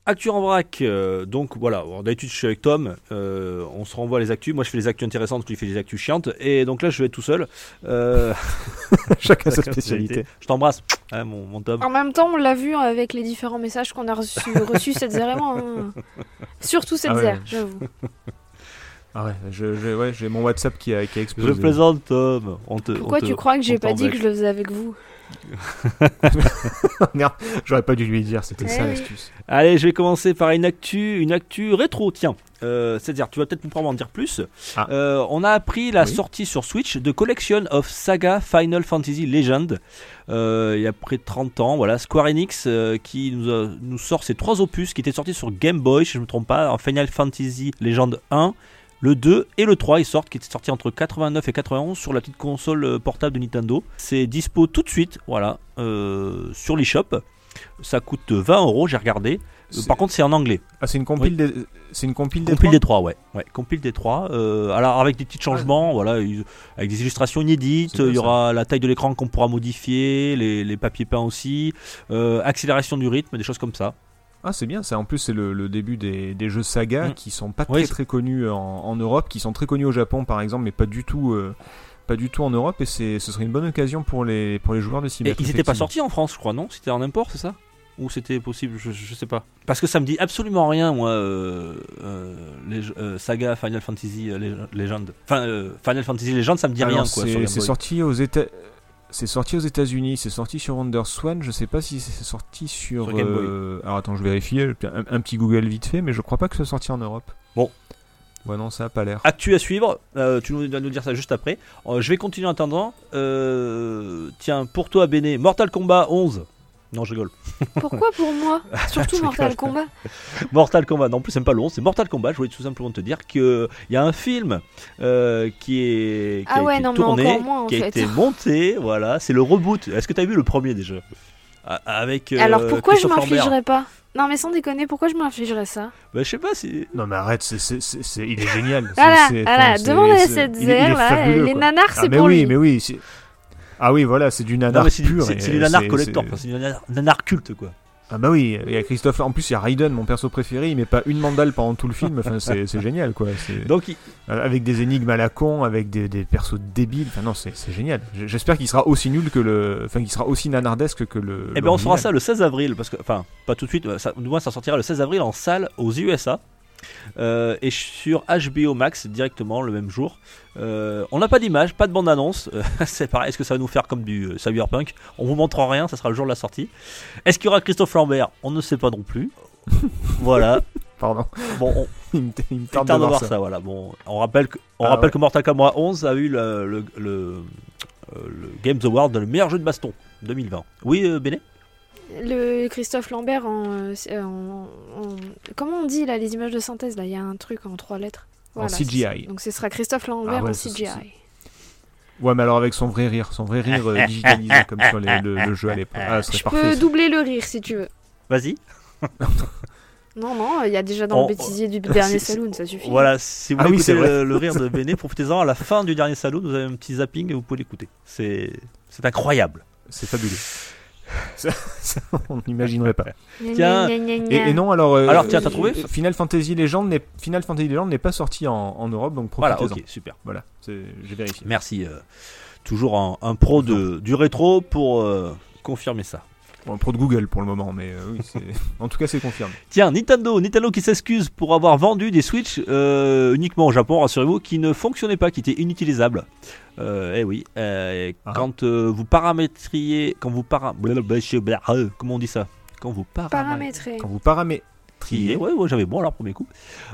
Actu en vrac, euh, donc voilà, d'habitude je suis avec Tom, euh, on se renvoie les actus, moi je fais les actus intéressantes, lui fait les actus chiantes, et donc là je vais être tout seul. Euh, Chacun sa spécialité. Je t'embrasse, hein, mon, mon Tom. En même temps, on l'a vu avec les différents messages qu'on a reçus reçus cette zéro, hein. Surtout cette Ah ouais. zère, j'avoue. Ah ouais, je, je- ouais, j'ai mon WhatsApp qui a, qui a Je explosé. plaisante Tom. On te, Pourquoi on te- tu crois que j'ai pas dit que je le faisais avec vous? Merde, j'aurais pas dû lui dire, c'était ça l'astuce. Allez, je vais commencer par une actu, une actu rétro, tiens. Euh, C'est-à-dire, tu vas peut-être pouvoir m'en dire plus. Ah. Euh, on a appris la Oui. sortie sur Switch de Collection of Saga Final Fantasy Legend. Euh, il y a près de 30 ans, voilà, Square Enix euh, qui nous, a- nous sort ces trois opus qui étaient sortis sur Game Boy, si je ne me trompe pas, en Final Fantasy Legend 1, le 2 et le 3, ils sortent, qui étaient sortis entre 89 et 91 sur la petite console euh, portable de Nintendo. C'est dispo tout de suite, voilà, euh, sur l'eShop. Ça coûte 20 euros, j'ai regardé. Euh, Par contre, c'est en anglais. Ah, c'est une compile des, c'est une compile des Compile des trois, ouais. ouais. Compile des trois. Euh, alors avec des petits changements, voilà, ils- avec des illustrations inédites. Il y ça. aura la taille de l'écran qu'on pourra modifier, les, les papiers peints aussi, euh, accélération du rythme, des choses comme ça. Ah, c'est bien, ça en plus c'est le, le début des, des jeux saga Mm. qui sont pas Oui, très très connus en, en Europe, qui sont très connus au Japon par exemple, mais pas du tout, euh, pas du tout en Europe, et c'est, ce serait une bonne occasion pour les, pour les joueurs de s'y Et ils n'étaient pas sortis en France, je crois, non? C'était en import, c'est ça? Ou c'était possible je, je sais pas. Parce que ça me dit absolument rien, moi, euh, euh, les, euh, saga Final Fantasy euh, Leg- Legend. Enfin, euh, Final Fantasy Legend, ça me dit Alors, rien, quoi. c'est, sorti aux États. C'est sorti aux États-Unis, c'est sorti sur WonderSwan. Je sais pas si c'est sorti sur. Sur Game Boy. euh, Alors attends, je vérifie. Un, un petit Google vite fait, mais je crois pas que ce soit sorti en Europe. Bon. Ouais, non, ça a pas l'air. Actu à suivre, euh, tu vas nous dire ça juste après. Euh, je vais continuer en attendant. Euh, tiens, pour toi, Béné, Mortal Kombat 11. Non, je rigole. Pourquoi pour moi? Surtout Mortal rigole. Kombat. Mortal Kombat, non, en plus, c'est pas 11, c'est Mortal Kombat. Je voulais tout simplement te dire qu'il y a un film euh, qui est qui Ah a ouais, été non, mais tourné, moins, qui a été monté. Voilà, c'est le reboot. Est-ce que tu as vu le premier déjà? Ah, Avec. euh, Alors pourquoi je m'infligerais pas? Non mais sans déconner, pourquoi je m'infligerais ça? Bah, Je sais pas si. Non, mais arrête, c'est, c'est, c'est- c'est- il est génial. Voilà, c'est- voilà, demande à cette zère là, fabuleux, les quoi. nanars Ah, c'est mais pour oui, lui. mais oui. Ah oui, voilà, c'est du nanar c'est du, pur. c'est- et c'est du nanar collector, c'est- du nanar, nanar culte quoi. Ah bah oui, il y a Christophe. En plus, il y a Raiden, mon perso préféré. Il met pas une mandale pendant tout le film. Enfin, c'est, génial, quoi. Donc, il- Avec des énigmes à la con, avec des, des persos débiles. Enfin, non, c'est, génial. J'espère qu'il sera aussi nul que le. Enfin, qu'il sera aussi nanardesque que le. Eh ben on fera l'original. ça le 16 avril, parce que, enfin, pas tout de suite, ça, du moins ça sortira le 16 avril en salle aux USA. Euh, et sur HBO Max directement le même jour. Euh, on n'a pas d'image, pas de bande-annonce. euh, c'est pareil, est-ce que ça va nous faire comme du Cyberpunk? On vous montre rien, ça sera le jour de la sortie. Est-ce qu'il y aura Christophe Lambert? On ne sait pas non plus. voilà. Pardon. Bon, on, Il me, il me il tarde de voir ça. ça. Voilà. Bon, on rappelle que, on Ah rappelle ouais. que Mortal Kombat 11 a eu le, le, le, le Games Award le meilleur jeu de baston 2020. Oui, Béné? Le Christophe Lambert en, euh, en- en- Comment on dit là les images de synthèse là? Il y a un truc en trois lettres. En c'est CGI. Donc ce sera Christophe Lambert Ah ouais, en CGI. Ouais, mais alors avec son vrai rire, son vrai rire euh, digitalisé comme sur les- le, le jeu à l'époque. Ah, Je parfait. peux ça. doubler le rire si tu veux. Vas-y. Non, non, il y a déjà dans On- le bêtisier du dernier saloon, ça suffit. Voilà, si vous Ah voulez oui, c'est écouter le, le rire de Béné, profitez-en. À la fin du dernier salon, vous avez un petit zapping et vous pouvez l'écouter. C'est c'est incroyable. C'est fabuleux. Ça- ça, on n'imaginerait pas. Tiens. Et, non, alors. euh, Alors, tiens, t'as trouvé euh, Final Fantasy Legend n'est Final Fantasy Legend n'est pas sorti en, en Europe, donc Voilà, profitez-en. ok, super. Voilà, j'ai vérifié. Merci. euh, toujours un, un pro de, du rétro pour euh, confirmer ça. Bon, pro de Google pour le moment, mais euh, oui, en tout cas, c'est confirmé. Tiens, Nintendo, Nintendo qui s'excuse pour avoir vendu des Switch euh, uniquement au Japon, rassurez-vous, qui ne fonctionnaient pas, qui étaient inutilisables. Euh, eh oui, euh, Ah. quand euh, vous paramétriez, quand vous para, comment on dit ça? Quand vous paramétriez. Paramétré. Quand vous paramétriez. Trier. Ouais, ouais, j'avais bon alors premier coup.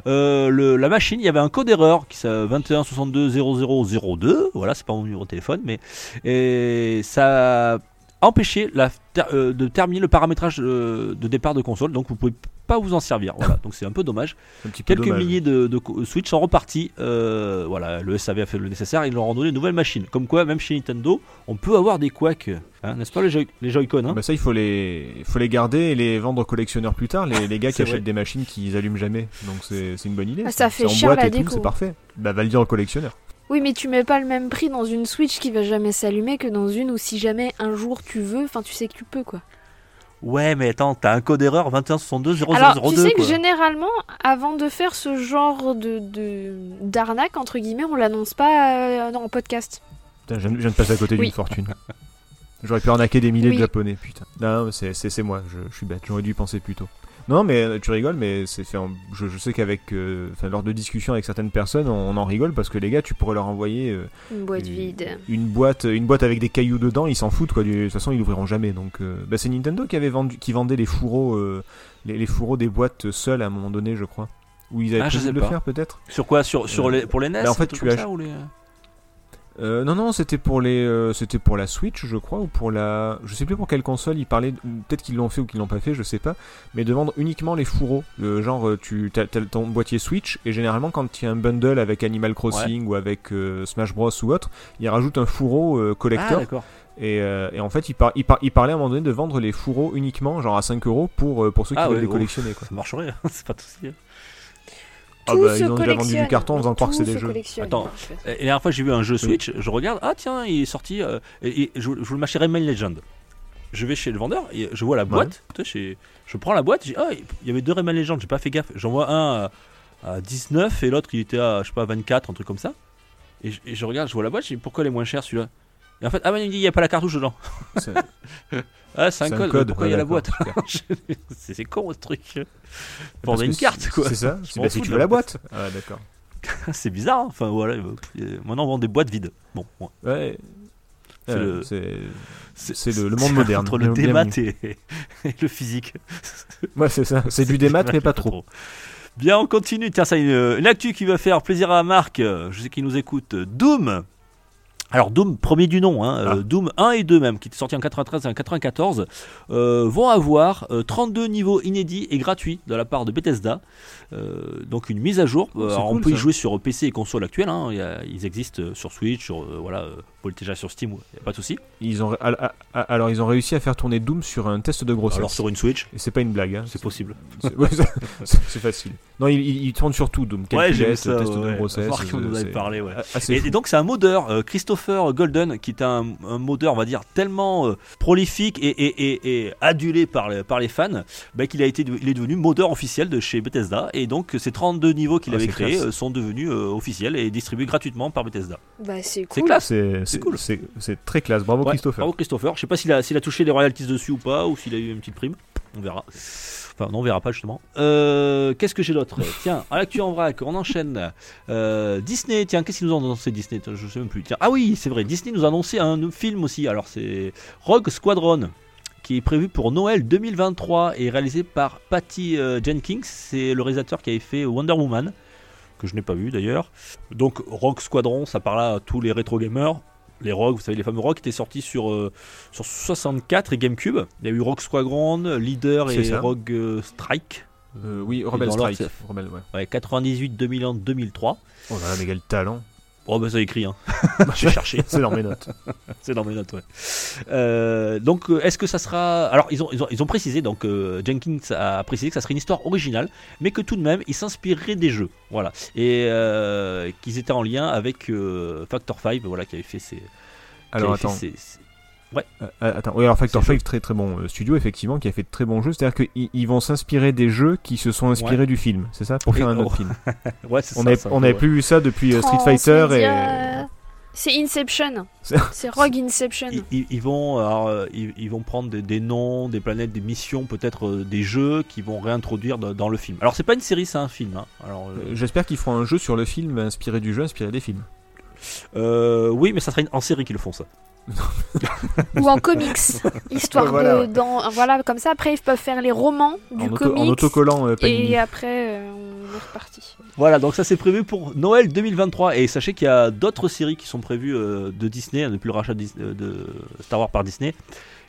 Euh, le- la machine, il y avait un code d'erreur qui c'est 21 62 0002. Voilà, c'est pas mon numéro de téléphone, mais et ça a empêché la, ter- euh, de terminer le paramétrage euh, de départ de console. Donc vous pouvez pas vous en servir. Voilà, donc c'est un peu dommage. Un petit peu Quelques dommage. milliers de, Switch sont repartis. Euh, voilà, le SAV a fait le nécessaire. Ils leur ont donné une nouvelle machine. Comme quoi, même chez Nintendo, on peut avoir des couacs, hein, n'est-ce pas les, Joy- les Joy-Con hein? Bah ça, il faut les, il faut les garder et les vendre aux collectionneurs plus tard. Les, les gars qui achètent des machines qu'ils allument jamais. Donc c'est une bonne idée. Ah, ça fait C'est en cher boîte la et tout, déco. C'est parfait. Bah va le dire aux collectionneurs. Oui, mais tu mets pas le même prix dans une Switch qui va jamais s'allumer que dans une où si jamais un jour tu veux, enfin tu sais que tu peux quoi. Ouais, mais attends, t'as un code erreur 2162 Alors, 0002. tu sais que généralement, avant de faire ce genre de d'arnaque entre guillemets, on l'annonce pas euh, en podcast. Putain, je viens je viens de passer à côté Oui. d'une fortune. J'aurais pu arnaquer des milliers Oui. de japonais, putain. Non, mais c'est- c'est c'est moi, je, je suis bête, j'aurais dû y penser plus tôt. Non, mais euh, tu rigoles, mais c'est fait. en- Je, je sais qu'avec, euh, enfin, lors de discussions avec certaines personnes, on, on en rigole parce que les gars, tu pourrais leur envoyer euh, Une boîte une, vide. une boîte, une boîte avec des cailloux dedans, ils s'en foutent quoi. De toute façon, ils l'ouvriront jamais. Donc, euh, bah, c'est Nintendo qui avait vendu, qui vendait les fourreaux, euh, les, les fourreaux des boîtes seuls à un moment donné, je crois. Ou ils avaient Ah, je prévu sais de le pas. faire peut-être? Sur quoi? Sur, sur Euh, les, Pour les NES bah, en fait, tu comme as- ça, ou les... Euh, non, non, c'était pour les, euh, c'était pour la Switch, je crois, ou pour la, je sais plus pour quelle console. Ils parlaient, peut-être qu'ils l'ont fait ou qu'ils l'ont pas fait, je sais pas. Mais de vendre uniquement les fourreaux. Le genre, euh, tu as, ton boîtier Switch et généralement quand il y a un bundle avec Animal Crossing ou avec euh, Smash Bros ou autre, ils rajoutent un fourreau Ah, collector. d'accord. et, et en fait, ils, par, ils, par- ils parlaient à un moment donné de vendre les fourreaux uniquement, genre à 5 euros pour pour ceux qui Ah, veulent ouais, les collectionner. Quoi. Ça marcherait, c'est pas de souci. Ah Tout bah, se ils ont déjà vendu du carton en faisant croire que Tout c'est des jeux. Attends. en fait. Et la dernière fois, j'ai vu un jeu Switch, je regarde, ah tiens, il est sorti, euh, et, et je, je voulais m'acheter Rayman Legend. Je vais chez le vendeur, et je vois la boîte, chez- je prends la boîte, j'ai ah, il y avait deux Rayman Legend, j'ai pas fait gaffe. J'en vois un à, à 19 et l'autre il était à, je sais pas, 24, un truc comme ça. Et je, et je regarde, je vois la boîte, je dis pourquoi elle est moins chère celui-là? Et en fait, ah ben il me dit, il n'y a pas la cartouche dedans. C'est- Ah, c'est un, C'est un code, pourquoi il y a la boîte C'est c'est con ce truc. Parce que une carte quoi. C'est ça. Je C'est fous tu veux la boîte. Ah d'accord. c'est bizarre, hein. enfin voilà. euh, Maintenant on vend des boîtes vides. Bon, ouais. Ouais. C'est Euh, le- c'est c'est le, le monde moderne. Entre le démat et, et le physique. Ouais, c'est ça. C'est du démat, mais pas trop. Bien, on continue. Tiens, ça, une, une actu qui va faire plaisir à Marc. Je sais qu'il nous écoute. Doom. Alors Doom, premier du nom, hein, Ah. euh, Doom 1 et 2 même, qui était sorti en 93 et en 94, euh, vont avoir euh, 32 niveaux inédits et gratuits de la part de Bethesda. Euh, donc une mise à jour. Oh, Euh, alors, on peut y jouer sur PC et console actuelles. hein. Il y a- ils existent euh, sur Switch, sur euh, voilà, euh, vous pouvez le télécharger sur Steam, il n'y a pas de souci. Ils ont, al- al- alors ils ont réussi à faire tourner Doom sur un test de grossesse. Alors sur une Switch, Et c'est pas une blague. hein. c'est possible. C'est ouais, c'est- c'est facile. Non, il, il, il tourne sur tout Doom. Ouais, j'ai Calculette, test ouais. de grossesse. On nous c'est- avait parlé, ouais. Et, donc c'est un modeur, euh, Christopher Golden, qui est un, un modeur, on va dire, tellement euh, prolifique et, et- et- et adulé par les, par les fans, bah, qu'il a été, il est devenu modeur officiel de chez Bethesda. Et donc ces 32 niveaux qu'il Ah, avait c'est créés euh, sont devenus euh, officiels et distribués gratuitement par Bethesda. Bah c'est C'est cool. classe. C'est cool. C'est très classe. Bravo Ouais, Christopher. Bravo Christopher. Je sais pas s'il a, s'il a touché les royalties dessus ou pas, ou s'il a eu une petite prime. On verra. Enfin, non, on verra pas justement. Euh, qu'est-ce que j'ai d'autre? Tiens, à l'actu en vrac, on enchaîne. Euh, Disney, tiens, qu'est-ce qu'ils nous ont annoncé Disney? Je sais même plus. Tiens, ah oui, c'est vrai, Disney nous a annoncé un film aussi. Alors, c'est Rogue Squadron qui est prévu pour Noël 2023 et réalisé par Patty euh, Jenkins. C'est le réalisateur qui avait fait Wonder Woman, que je n'ai pas vu d'ailleurs. Donc, Rogue Squadron, ça parle à tous les rétro gamers. Les Rogue, vous savez, les fameux Rogue étaient sortis sur, euh, sur 64 et GameCube. Il y a eu Rogue Squadron, Leader et ça. Rogue euh, Strike. Euh, oui, Rebel Strike. Rebel, ouais. Ouais, 98, 2001, 2003. Oh là là, mais quel talent. Oh bah ça écrit, hein. j'ai cherché, C'est dans mes notes. c'est dans mes notes, ouais. Euh, donc euh, est-ce que ça sera... Alors ils ont, ils ont, ils ont précisé, donc euh, Jenkins a précisé que ça serait une histoire originale, mais que tout de même ils s'inspireraient des jeux. Voilà. Et euh, qu'ils étaient en lien avec Factor 5, voilà, qui avait fait qui Alors fait attends. ces- ces- Euh, attends, oui, alors Factor C'est 5, très très bon euh, studio, effectivement, qui a fait de très bons jeux. C'est-à-dire qu'ils ils vont s'inspirer des jeux qui se sont inspirés du film, c'est ça? Pour Et- faire un autre oh. film. Ouais, c'est On ça, n'avait on peu, avait ouais. plus vu ça depuis euh, Street Fighter et. C'est Inception. C'est- Rogue Inception. Ils, ils- ils vont, alors, euh, ils, ils vont prendre des, des noms, des planètes, des missions, peut-être euh, des jeux qui vont réintroduire dans, dans le film. Alors c'est pas une série, c'est un film. hein. Alors, euh, Euh, J'espère qu'ils feront un jeu sur le film inspiré du jeu, inspiré des films. euh, oui, mais ça serait une- en série qu'ils le font ça. Ou en comics. Histoire Ouais, voilà, de. ouais. Dans, voilà, comme ça, après, ils peuvent faire les romans du En, auto- comics. en autocollant euh, et après, euh, on est reparti. Voilà, donc ça c'est prévu pour Noël 2023. Et sachez qu'il y a d'autres séries qui sont prévues euh, de Disney hein, depuis le rachat de, euh, de Star Wars par Disney.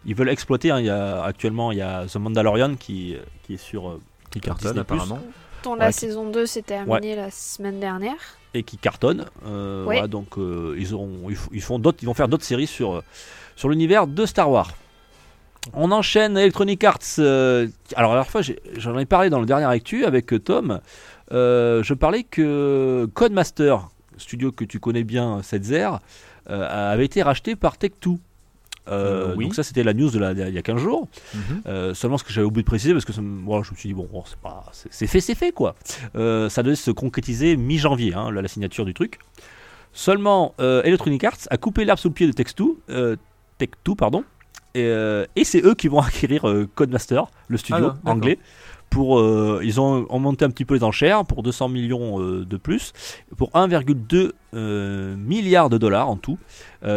Ils veulent exploiter. hein, il y a, actuellement, il y a The Mandalorian qui, qui est sur euh, qui cartonne apparemment. Dont la saison 2 s'est terminée la semaine dernière. et qui cartonne. Euh, voilà, donc euh, ils, auront, ils, font d'autres, ils vont faire d'autres séries sur, euh, sur l'univers de Star Wars. On enchaîne Electronic Arts. euh, alors la dernière fois, j'en ai parlé dans le dernier actu avec Tom. Euh, je parlais que Codemaster, studio que tu connais bien, Setzer, euh, avait été racheté par Tech2. Euh, oui. Donc ça c'était la news de la, il y a 15 jours. Mhm. Euh, seulement ce que j'avais oublié de préciser parce que ça voilà, je me suis dit bon, c'est fait c'est fait quoi. Euh, ça devait se concrétiser mi-janvier hein, la, la signature du truc. Seulement euh, Electronic Arts a coupé l'herbe sous le pied de Tech2, euh, Tech2 pardon. Et, euh, et c'est eux qui vont acquérir euh, Codemaster, le studio Ah, anglais. Pour, euh, ils ont, ont monté un petit peu les enchères pour 200 millions euh, de plus, pour 1,2 euh, milliard de dollars en tout.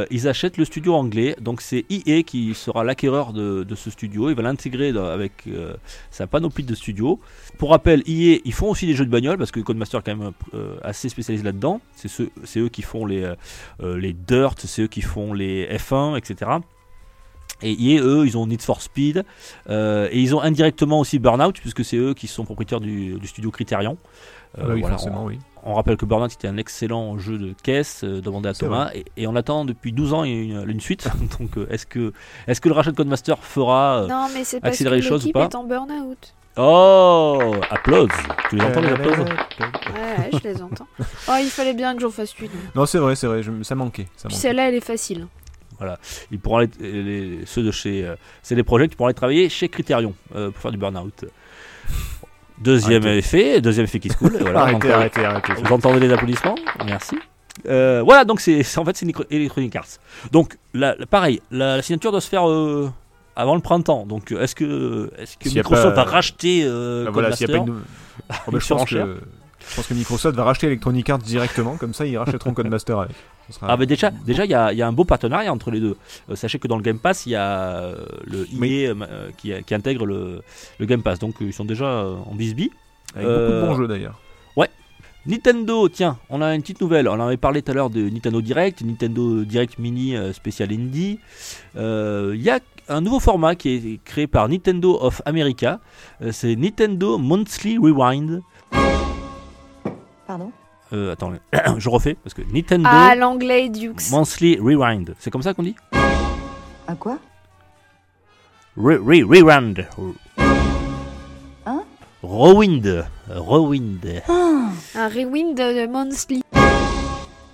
Ils achètent le studio anglais, donc c'est EA qui sera l'acquéreur de, ce studio. Il va l'intégrer avec sa panoplie de studios. Pour rappel, EA, ils font aussi des jeux de bagnole parce que Codemaster est quand même assez spécialisé là-dedans. C'est eux qui font les, les Dirt, c'est eux qui font les F1, etc. Et EA, eux, ils ont Need for Speed euh, et ils ont indirectement aussi Burnout puisque c'est eux qui sont propriétaires du, du studio Criterion. Euh, Ah bah oui, voilà, forcément, oui. on rappelle que Burnout était un excellent jeu de caisse euh, demandé à Thomas et, et on attend depuis 12 ans une, une suite. Donc euh, est-ce que, est que le rachat de Codemaster fera. euh, Non, mais c'est parce que accélérer les choses ou l'équipe pas est en burn-out. Oh Applause Tu les entends les applauses Ouais, je les entends. Oh, il fallait bien que j'en fasse une. Non, c'est vrai, c'est vrai, je- ça manquait. Ça Puis manquait. celle-là, elle est facile. Ils pourront aller, les- ceux de chez euh, c'est des projets qui pourront aller travailler chez Criterion euh, pour faire du Burnout. Deuxième Arrêtez. effet, deuxième effet qui se coule. Voilà, arrêtez, donc, euh, arrêtez, arrêtez. Vous entendez les applaudissements? Merci. Euh, voilà, donc c'est en fait c'est Electronic Arts. Donc la, la- pareil, la, la signature doit se faire euh, avant le printemps. Donc euh, est-ce que est-ce Microsoft pas- va racheter euh, Ah, voilà, s'il y a pas Codemaster une... Oh, bah, Une je, pense surenchère. que... je pense que Microsoft va racheter Electronic Arts directement, comme ça ils rachèteront Codemaster avec. Sera- Ah mais déjà, déjà il y, a il y a un beau partenariat entre les deux. Euh, sachez que dans le Game Pass, il y a euh, le EA Oui. euh, euh, qui, qui intègre le, le Game Pass. Donc ils sont déjà en bisbee. Avec beaucoup de bons jeux d'ailleurs. Nintendo, tiens, on a une petite nouvelle. On en avait parlé tout à l'heure de Nintendo Direct, Nintendo Direct Mini euh, spécial Indie. Euh, Il y a un nouveau format qui est créé par Nintendo of America. Euh, C'est Nintendo Monthly Rewind. Pardon? Euh, attends, je refais parce que Nintendo Ah, l'anglais Dukes. Monthly Rewind. C'est comme ça qu'on dit? Un quoi? Re- re- Rewind. Hein? Rewind. Rewind. Un rewind de Monthly.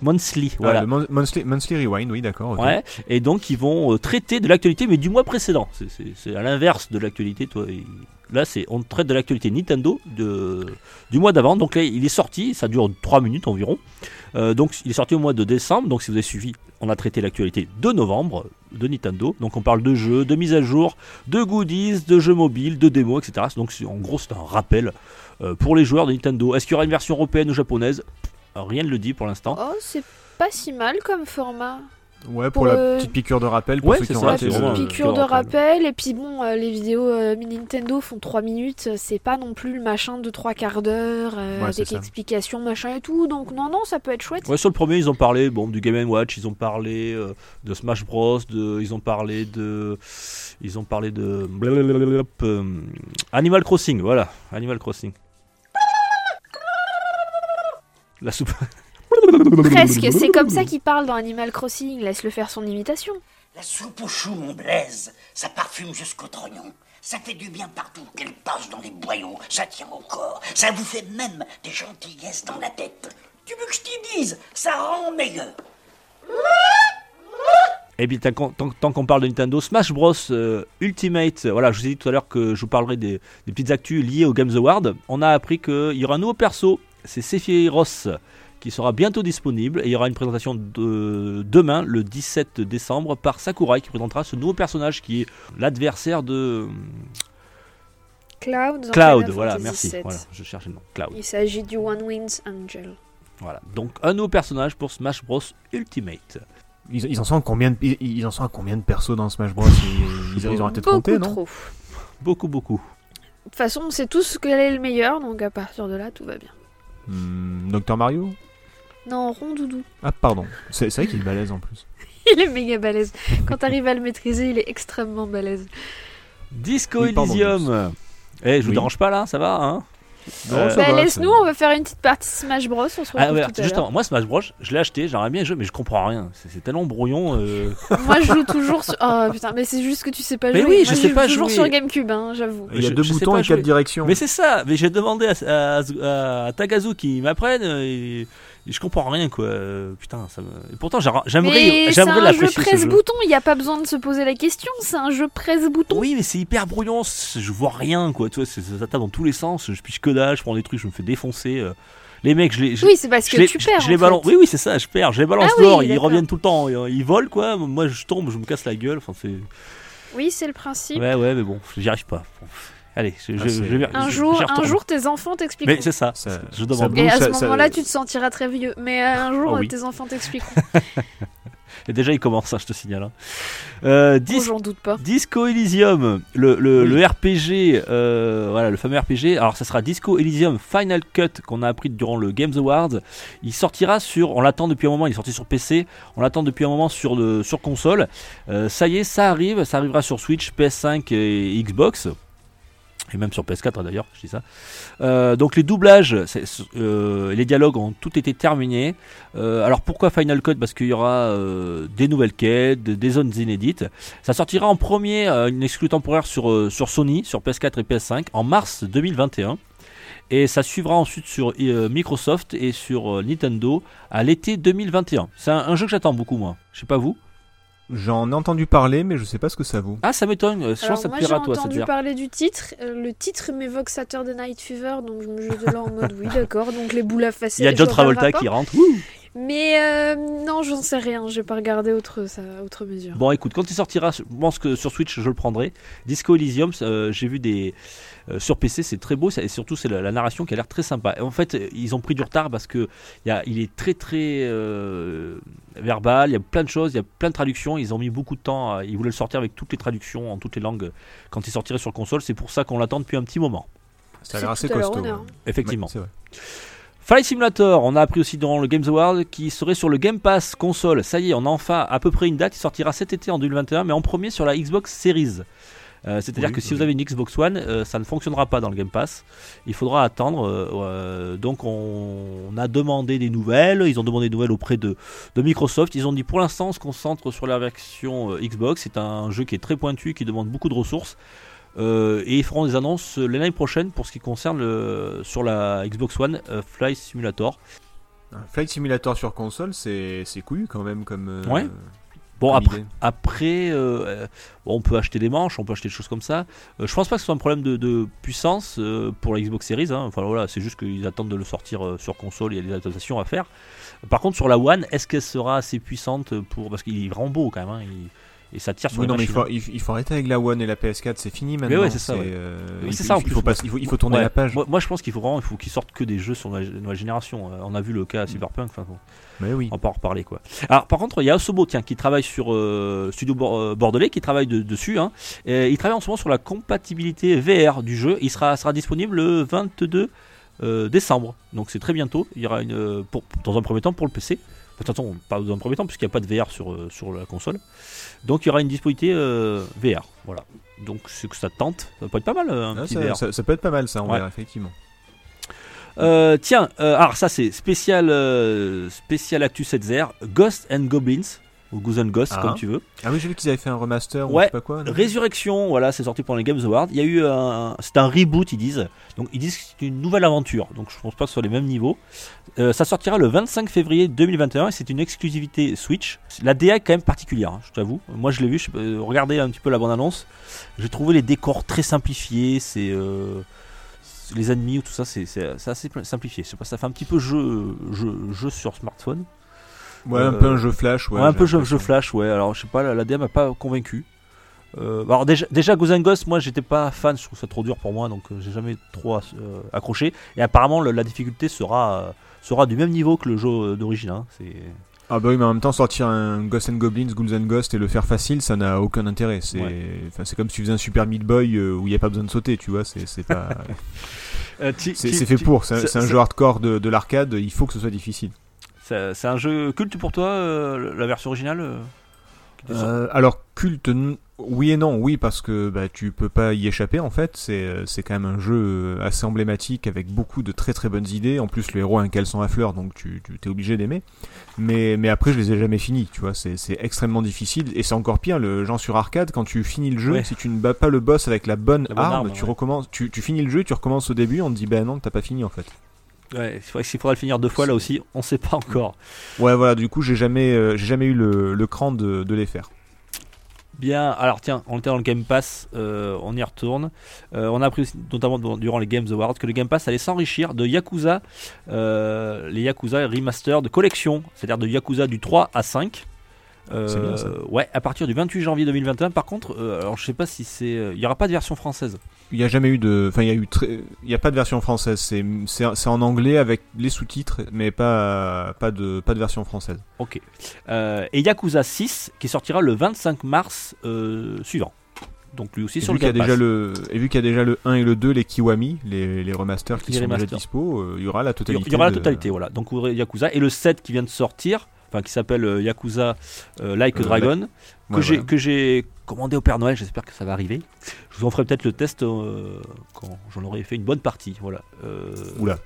Monthly, Ah, voilà. Mon- monthly, Monthly Rewind, oui, d'accord. Ouais, et donc ils vont euh, traiter de l'actualité, mais du mois précédent. C'est- à l'inverse de l'actualité. toi. Là, c'est on traite de l'actualité Nintendo du mois d'avant. Donc là, il est sorti, ça dure 3 minutes environ. Euh, donc il est sorti au mois de décembre. Donc si vous avez suivi, on a traité l'actualité de novembre de Nintendo. Donc on parle de jeux, de mises à jour, de goodies, de jeux mobiles, de démos, etc. Donc en gros, c'est un rappel euh, pour les joueurs de Nintendo. Est-ce qu'il y aura une version européenne ou japonaise? Rien ne le dit pour l'instant. Oh, c'est pas si mal comme format. Ouais, pour Pour, la euh, petite piqûre de rappel pour Ouais, ceux qui ont La petite piqûre de rappel. Et puis bon, euh, les vidéos euh, Nintendo font 3 minutes. euh, C'est pas non plus le machin de 3 quarts d'heure euh, Ouais, avec ça. explications, machin et tout. Donc non, non, ça peut être chouette. Ouais, sur le premier, ils ont parlé bon, du Game Watch, ils ont parlé euh, de Smash Bros, de, ils ont parlé de. Ils ont parlé de. Animal Crossing, voilà, Animal Crossing. La soupe. Presque, c'est comme ça qu'il parle dans Animal Crossing. Laisse-le faire son imitation. La soupe aux choux, mon blaise, ça parfume jusqu'au trognon. Ça fait du bien partout qu'elle passe dans les boyaux, ça tient au corps, ça vous fait même des gentillesses dans la tête. Tu veux que je t'y dise, ça rend meilleur. Et bien, tant qu'on- parle de Nintendo, Smash Bros euh, Ultimate, euh, voilà, je vous ai dit tout à l'heure que je vous parlerai des, des petites actus liées au Games Award. On a appris qu'il y aura un nouveau perso, c'est Sephiroth, qui sera bientôt disponible. Et il y aura une présentation de, demain, le 17 décembre, par Sakurai, qui présentera ce nouveau personnage qui est l'adversaire de Cloud. dans Cloud. Final Voilà, merci. Voilà, je cherchais le nom. Cloud. Il s'agit du One Wings Angel. Voilà. Donc, un nouveau personnage pour Smash Bros Ultimate. Ils, ils en sont à combien de, ils, ils en sont à combien de persos dans Smash Bros? Ils, ils, peut-être Beaucoup compté, non? trop. Beaucoup, beaucoup. De toute façon, on sait tous quel est le meilleur, donc à partir de là, tout va bien. Hmm, Docteur Mario? Non, Rondoudou. Ah, pardon. C'est vrai qu'il est balèze en plus. Il est méga balèze. Quand t'arrives à le maîtriser, il est extrêmement balèze. Disco Oui, pardon, Elysium. Eh, je vous Oui. dérange pas là, ça va hein Euh, Bah, laisse-nous, on va faire une petite partie Smash Bros. On se retrouve Ah ouais, tout à justement, moi Smash Bros, je l'ai acheté, j'aimerais bien jouer, mais je comprends rien. C'est tellement brouillon. euh. Moi, je joue toujours sur. Oh putain, mais c'est juste que tu sais pas Mais jouer. oui, Moi, je sais joue pas toujours jouer. sur GameCube, hein, j'avoue. Il y a Je- deux je boutons et quatre jouer. directions. Mais c'est ça, mais j'ai demandé à, à, à- à Tagazu qu'il m'apprenne, euh, Et je comprends rien quoi. Euh, Putain, ça me... et pourtant j'ai- j'aimerais Mais c'est j'aimerais un jeu ce presse-bouton, il n'y a pas besoin de se poser la question, c'est un jeu presse-bouton. Oui, mais c'est hyper brouillon, je vois rien quoi. Tu vois, ça tape dans tous les sens. Je piche que dalle, je prends des trucs, je me fais défoncer. euh. Les mecs, je les. je- Oui, c'est parce je que les, tu je- perds. je les balance. Oui, oui, c'est ça, je perds. Je les balance Ah oui, dehors, ils reviennent tout le temps. Ils ils volent quoi. Moi, je tombe, je me casse la gueule. Enfin, c'est. Oui, c'est le principe. Ouais, ouais, mais bon, j'y arrive pas. Bon, Allez, je, je, Ah, je Un je- jour, un jour, tes enfants t'expliqueront. Mais c'est ça, Ça- je ça demande. Et à Ça- ce ça- moment-là, tu te sentiras très vieux. Mais euh, un jour, Oh oui. tes enfants t'expliqueront. Et déjà, il commence, hein, je te signale. hein. Euh, Oh, Dis- doute pas. Disco Elysium, le, le, Oui. le RPG, euh, voilà, le fameux RPG. Alors, ça sera Disco Elysium Final Cut qu'on a appris durant le Games Awards. Il sortira sur, on l'attend depuis un moment, il est sorti sur PC, on l'attend depuis un moment sur, le, sur console. Euh, ça y est, ça arrive, ça arrivera sur Switch, PS5 et Xbox. Et même sur PS4 d'ailleurs, je dis ça. Euh, donc les doublages, euh, les dialogues ont tout été terminés. Euh, alors pourquoi Final Cut? Parce qu'il y aura des nouvelles quêtes, des zones inédites. Ça sortira en premier, une exclue temporaire sur, sur Sony, sur PS4 et PS5, en mars 2021. Et ça suivra ensuite sur Microsoft et sur Nintendo à l'été 2021. C'est un, un jeu que j'attends beaucoup moi. Je sais pas vous. J'en ai entendu parler, mais je sais pas ce que ça vaut. Ah ça m'étonne, je pense que ça te j'ai plaira à toi cette entendu parler du titre. Euh, le titre m'évoque Saturday Night Fever, donc je me jette de là en mode oui, d'accord. Donc les boules à facer. Il y a John Travolta qui rentre. Mais euh, non, j'en sais rien. J'ai pas regardé autre, ça, autre mesure. Bon, écoute, quand il sortira, je pense que sur Switch, je le prendrai. Disco Elysium, euh, j'ai vu des. euh, sur PC, c'est très beau, et surtout, c'est la, la narration qui a l'air très sympa. Et en fait, ils ont pris du retard parce que il y a- il est très très euh, verbal, il y a plein de choses, il y a plein de traductions. Ils ont mis beaucoup de temps, à- ils voulaient le sortir avec toutes les traductions en toutes les langues quand il sortirait sur console. C'est pour ça qu'on l'attend depuis un petit moment, Ça a C'est l'air assez costaud. effectivement. Ouais, c'est vrai. Flight Simulator, on a appris aussi durant le Games Award qui serait sur le Game Pass console. Ça y est, on a enfin à peu près une date. Il sortira cet été en 2021, mais en premier sur la Xbox Series. Euh, C'est-à-dire Oui, que si vous avez une Xbox One, euh, ça ne fonctionnera pas dans le Game Pass. Il faudra attendre. euh, donc on, on a demandé des nouvelles. Ils ont demandé des nouvelles auprès de, de Microsoft. Ils ont dit pour l'instant on se concentre sur la version Xbox. C'est un jeu qui est très pointu, qui demande beaucoup de ressources. Euh, et ils feront des annonces euh, l'année prochaine pour ce qui concerne le, sur la Xbox One euh, Flight Simulator. Un Flight Simulator sur console, c'est couillu quand même comme. euh, Ouais. Bon, comme après, idée. après euh, euh, bon, on peut acheter des manches, on peut acheter des choses comme ça. Euh, je pense pas que ce soit un problème de, de puissance euh, pour la Xbox Series. hein. Enfin voilà, c'est juste qu'ils attendent de le sortir euh, sur console, il y a des adaptations à faire. Par contre, sur la One, est-ce qu'elle sera assez puissante pour. Parce qu'il est vraiment beau quand même, hein, il- et ça tire sur Oui, les non, mais il faut, il, il faut arrêter avec la One et la PS4, c'est fini maintenant. ouais, c'est ça, ouais. euh, Oui, il ça, en il plus, faut, pas- moi. il faut, il faut tourner Ouais. la page. Moi, moi, je pense qu'il faut vraiment il faut qu'ils sortent que des jeux sur la nouvelle génération. Euh, on a vu le cas à Cyberpunk. Enfin, bon. Mais oui. On peut en reparler quoi. Alors par contre, il y a Osobo tiens, qui travaille sur euh, Studio Bor- Bordelais, qui travaille de- dessus. Hein. Et il travaille en ce moment sur la compatibilité VR du jeu. Il sera, sera disponible le 22 euh, décembre. Donc c'est très bientôt. Il y aura une, pour, dans un premier temps pour le PC. De toute façon, pas dans un premier temps puisqu'il n'y a pas de VR sur, euh, sur la console. Donc il y aura une disponibilité euh, VR. Voilà. Donc c'est que ça tente. Ça peut être pas mal euh, un Ah, petit ça, VR. ça- ça peut être pas mal ça, on Ouais. verra effectivement. Euh, tiens, alors ça c'est spécial, spécial Actu 7 Ghost and Goblins, ou Goose and Ghost Ah. comme tu veux. Ah oui, j'ai vu qu'ils avaient fait un remaster ou Ouais, je sais pas quoi. Résurrection, voilà, c'est sorti pendant les Games Awards. Il y a eu un, c'est un reboot, ils disent. Donc ils disent que c'est une nouvelle aventure. Donc je pense pas que ce soit les mêmes niveaux. Euh, ça sortira le 25 février 2021 et c'est une exclusivité Switch. La DA est quand même particulière, hein, je t'avoue. Moi je l'ai vu, je, euh, regardez un petit peu la bande annonce. J'ai trouvé les décors très simplifiés. C'est euh, les ennemis ou tout ça, c'est assez simplifié. Je sais pas, ça fait un petit peu jeu, jeu, jeu sur smartphone. Ouais, un Euh, peu un jeu flash. Ouais, Ouais, un peu jeu, jeu flash, ouais. Alors, je sais pas, la, la DM m'a pas convaincu. Euh, alors, déjà, déjà and Ghost, moi, j'étais pas fan, je trouve ça trop dur pour moi, donc euh, j'ai jamais trop euh, accroché. Et apparemment, le- la difficulté sera, sera du même niveau que le jeu d'origine. hein. Ah bah oui, mais en même temps, sortir un Ghost and Goblins, Ghouls and Ghost et le faire facile, ça n'a aucun intérêt. C'est Ouais. comme si tu faisais un Super Meat Boy où il n'y a pas besoin de sauter, tu vois. C'est pas... C'est fait pour. C'est un- un jeu hardcore de, de l'arcade, il faut que ce soit difficile. C'est un jeu culte pour toi, euh, la version originale euh, Euh, alors, culte, oui et non. Oui, parce que bah, tu peux pas y échapper en fait. C'est c'est quand même un jeu assez emblématique avec beaucoup de très très bonnes idées. En plus, le héros a un caleçon à fleurs, donc tu, tu es obligé d'aimer. Mais, mais après, je les ai jamais finis, tu vois. C'est c'est extrêmement difficile. Et c'est encore pire, le genre sur arcade, quand tu finis le jeu, Ouais. si tu ne bats pas le boss avec la bonne, La bonne arme, arme, tu ouais. recommences, tu, tu finis le jeu, tu recommences au début, on te dit, ben non, t'as pas fini en fait. Ouais, c'est vrai qu'il faudra le finir deux fois là aussi, on sait pas encore. Ouais, voilà, du coup, j'ai jamais, euh, j'ai jamais eu le, le cran de, de les faire. Bien, alors tiens, on était dans le Game Pass, euh, on y retourne. Euh, on a appris aussi, notamment durant les Games Awards que le Game Pass allait s'enrichir de Yakuza, les Yakuza remaster de collection, c'est-à-dire de Yakuza du 3 à 5. Euh, C'est bien, ça. Ouais, à partir du 28 janvier 2021. Par contre, alors je sais pas si c'est, il y aura pas de version française. Il n'y a jamais eu de. Enfin, il y a eu très. Il a pas de version française. C'est, c'est, en anglais avec les sous-titres, mais pas, pas, de, pas de version française. Ok. Euh, et Yakuza 6 qui sortira le 25 mars euh, suivant. Donc lui aussi Et sur le qu'il y a Game déjà Pass. le, et vu qu'il y a déjà le 1 et le 2, les Kiwami, les, les remasters qui Les sont remasters. déjà dispo, euh, il y aura la Il totalité. y aura la de- totalité, voilà. Donc Yakuza et le 7 qui vient de sortir, enfin qui s'appelle euh, Yakuza Like a Dragon, que Ouais, j'ai voilà. que j'ai commandé au Père Noël. J'espère que ça va arriver. Je vous en ferai peut-être le test euh, quand j'en aurai fait une bonne partie, voilà. Euh, Oula.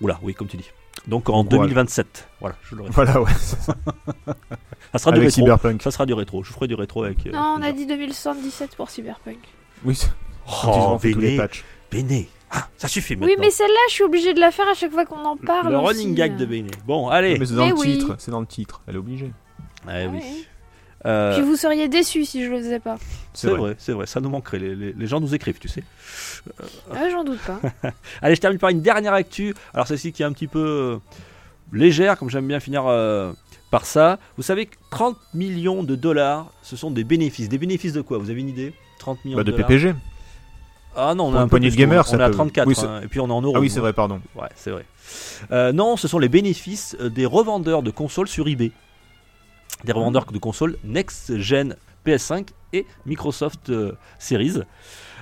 oula, oui, comme tu dis. Donc en Bon courage. 2027, voilà. Je l'aurai. Voilà, ouais. Ça sera du rétro. Cyberpunk. Ça sera du rétro. Je ferai du rétro avec. euh, Non, on a dit 2077 pour Cyberpunk. Oui, Oh, Béné. Béné. Ah, ça suffit maintenant. Oui, mais celle-là, je suis obligée de la faire à chaque fois qu'on en parle. le aussi, running gag de Béné. Bon, allez. Mais c'est dans Mais le oui. titre. C'est dans le titre. Elle est obligée. Eh oui. Ouais. Euh, Puis vous seriez déçus si je le faisais pas. c'est vrai, c'est vrai, ça nous manquerait. Les, les- les gens nous écrivent, tu sais. Ah, J'en doute pas. Allez, je termine par une dernière actu. Alors, celle-ci qui est un petit peu euh, légère, comme j'aime bien finir euh, par ça. Vous savez que 30 millions de dollars, ce sont des bénéfices. Des bénéfices de quoi? Vous avez une idée? 30 millions Bah, de, de dollars. PPG. Ah non, on a un poignée plus, de gamers, on à peut- 34, oui, c'est- hein, et puis on est en euros. Ah oui, c'est nous. vrai, pardon. Ouais, c'est vrai. Euh, non, ce sont les bénéfices euh, des revendeurs de consoles sur eBay. Des revendeurs de consoles next-gen PS5 et Microsoft euh, Series.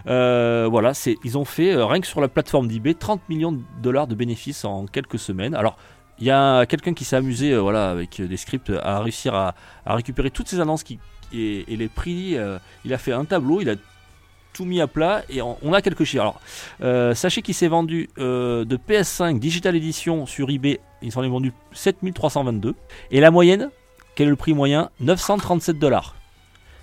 Euh, voilà, c'est, ils ont fait, euh, rien que sur la plateforme d'eBay, 30 millions de dollars de bénéfices en quelques semaines. Alors, il y a quelqu'un qui s'est amusé voilà, avec des scripts à réussir à, à récupérer toutes ces annonces qui, et, les prix. il a fait un tableau, il a tout mis à plat et on, on a quelques chiffres. Alors, sachez qu'il s'est vendu de PS5 Digital Edition sur eBay, il s'en est vendu 7322. Et la moyenne, quel est le prix moyen? 937 dollars.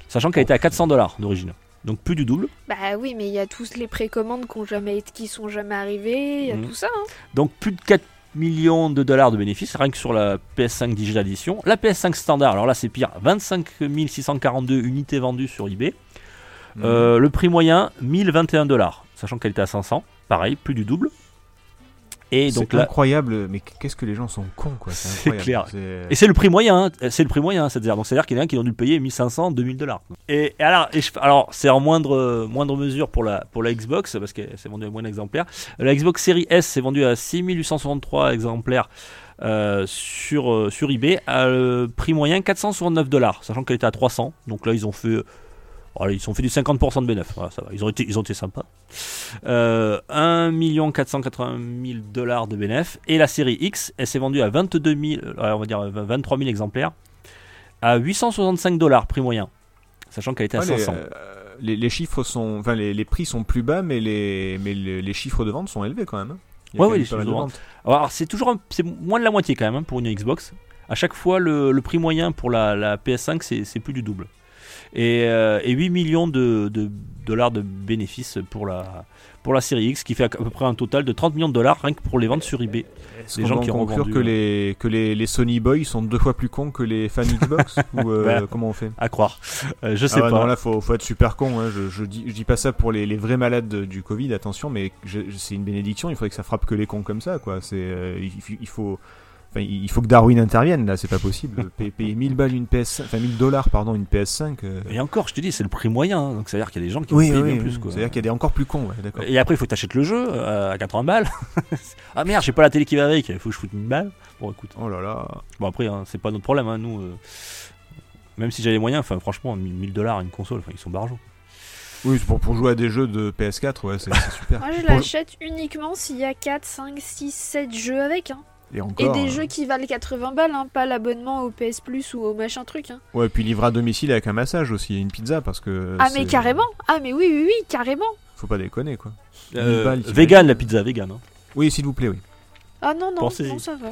Sachant qu'elle était à 400 dollars d'origine. Donc plus du double. bah oui, mais il y a tous les précommandes qui, ont jamais, qui sont jamais arrivées. Il y a Mhm. tout ça. hein. Donc plus de 4 millions de dollars de bénéfices, rien que sur la PS5 Digital Edition. La PS5 standard, alors là c'est pire, 25 642 unités vendues sur eBay. Mhm. Euh, le prix moyen, 1021 dollars. Sachant qu'elle était à 500. Pareil, plus du double. Et donc c'est là, incroyable, mais qu'est-ce que les gens sont cons, quoi. C'est clair. Et c'est le prix moyen, hein. c'est le prix moyen, c'est-à-dire donc c'est-à-dire qu'il y en a qui ont dû le payer 1500, 2000 dollars. Et, et alors, et je- alors c'est en moindre moindre mesure pour la pour la Xbox parce que c'est vendu à moins d'exemplaires. La Xbox Series S s'est vendue à 6863 exemplaires euh, sur euh, sur eBay à euh, prix moyen 469 dollars, sachant qu'elle était à 300. Donc là ils ont fait voilà, ils ont fait du 50% de bénéfice. Voilà, ça va. Ils ont été, ils ont été sympas. Euh, 1 480 000 dollars de bénéfice. Et la série X, elle s'est vendue à 22 000, euh, on va dire 23 000 exemplaires, à 865 dollars prix moyen, sachant qu'elle était à Ouais, les, 500. euh, les, les chiffres sont, enfin les, les prix sont plus bas, mais les, mais les, chiffres de vente sont élevés quand même. hein. Ouais, même les chiffres de ventes. Alors c'est toujours, un- c'est moins de la moitié quand même hein, pour une Xbox. À chaque fois, le, le prix moyen pour la, la PS5, c'est c'est plus du double. Et, euh, et 8 millions de, de dollars de bénéfices pour la, pour la série X, qui fait à peu près un total de 30 millions de dollars rien que pour les ventes sur eBay. Qu'on gens qui ont conclure vendu, que les que les, les Sony Boys sont deux fois plus cons que les fans Xbox ou euh, comment on fait? À croire. Euh, je Ah sais ouais, pas. non, là faut, faut être super con. hein. Je, je dis je dis pas ça pour les, les vrais malades de- du Covid. Attention, mais c'est une bénédiction. Il faudrait que ça frappe que les cons comme ça, quoi. C'est euh, il faut enfin, il faut que Darwin intervienne là. C'est pas possible. Payer, payer 1000 balles une PS, enfin 1000 dollars pardon une PS5. euh, Et encore, je te dis, c'est le prix moyen. hein, donc c'est à dire qu'il y a des gens qui Oui, vont payer oui, bien oui. plus. quoi. C'est-à-dire qu'il y a des encore plus cons. Ouais, d'accord. Et après, il faut que tu achètes le jeu euh, à 80 balles. ah merde, j'ai pas la télé qui va avec. Il faut que je foute une balle. Bon, écoute. Oh là là. Bon, après, hein, c'est pas notre problème. hein, nous, euh, même si j'avais les moyens, enfin, franchement, 1000 dollars une console, enfin, ils sont barjots. Oui, c'est pour, pour jouer à des jeux de PS4, ouais, c'est c'est super. Moi, je Pour- l'achète uniquement s'il y a 4, 5, 6, 7 jeux avec. Hein. Et des euh, jeux qui valent 80 balles, hein, pas l'abonnement au PS Plus ou au machin truc. Hein. Ouais, puis livrer à domicile avec un massage aussi, et une pizza parce que. Ah, mais carrément Ah, mais oui, oui, oui, carrément Faut pas déconner quoi. Euh, vegan, la pizza vegan. hein. Oui, s'il vous plaît, oui. Ah non, non, non, ça va.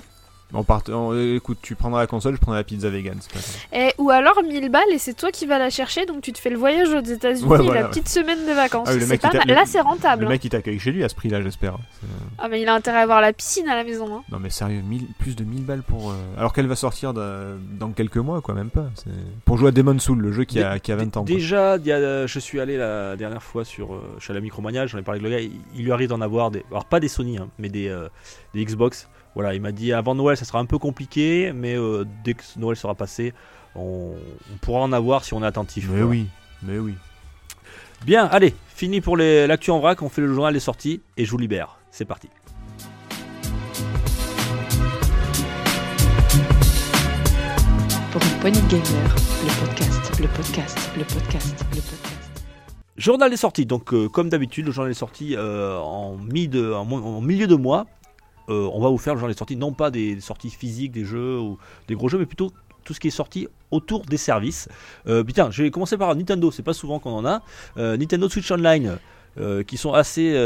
On part... on- Écoute, tu prendras la console, je prendrai la pizza vegan. pas. Et, ou alors 1000 balles et c'est toi qui vas la chercher, donc tu te fais le voyage aux États-Unis, Ouais, voilà, la ouais. petite semaine de vacances. Ah oui, C'est pas le- Là, c'est rentable. Le hein. mec, il t'accueille chez lui à ce prix-là, j'espère. C'est- Ah, mais il a intérêt à avoir la piscine à la maison. hein. Non, mais sérieux, 1000 plus de 1000 balles pour. euh, Alors qu'elle va sortir dans, dans quelques mois, quoi, même pas. C'est- Pour jouer à Demon Soul, le jeu qui a, qui a 20 ans. quoi. Déjà, il y a- je suis allé la dernière fois sur, euh, chez la Micromania, j'en ai parlé avec le gars, il, il lui arrive d'en avoir des. Alors, pas des Sony, hein, mais des, euh, des Xbox. Voilà, il m'a dit avant Noël, ça sera un peu compliqué, mais euh, dès que Noël sera passé, on, on pourra en avoir si on est attentif. Mais Voilà. oui, mais oui. Bien, allez, fini pour l'actu en vrac, on fait le journal des sorties et je vous libère. C'est parti. Pour une poignée de gamers, le podcast, le podcast, le podcast, le podcast. Journal des sorties, donc euh, comme d'habitude, le journal des sorties euh, en, mi de- en milieu de mois, euh, on va vous faire le journal des sorties, non pas des sorties physiques des jeux ou des gros jeux, mais plutôt tout ce qui est sorti autour des services. Euh, putain, je vais commencer par Nintendo, c'est pas souvent qu'on en a. Euh, Nintendo Switch Online, euh, qui sont assez,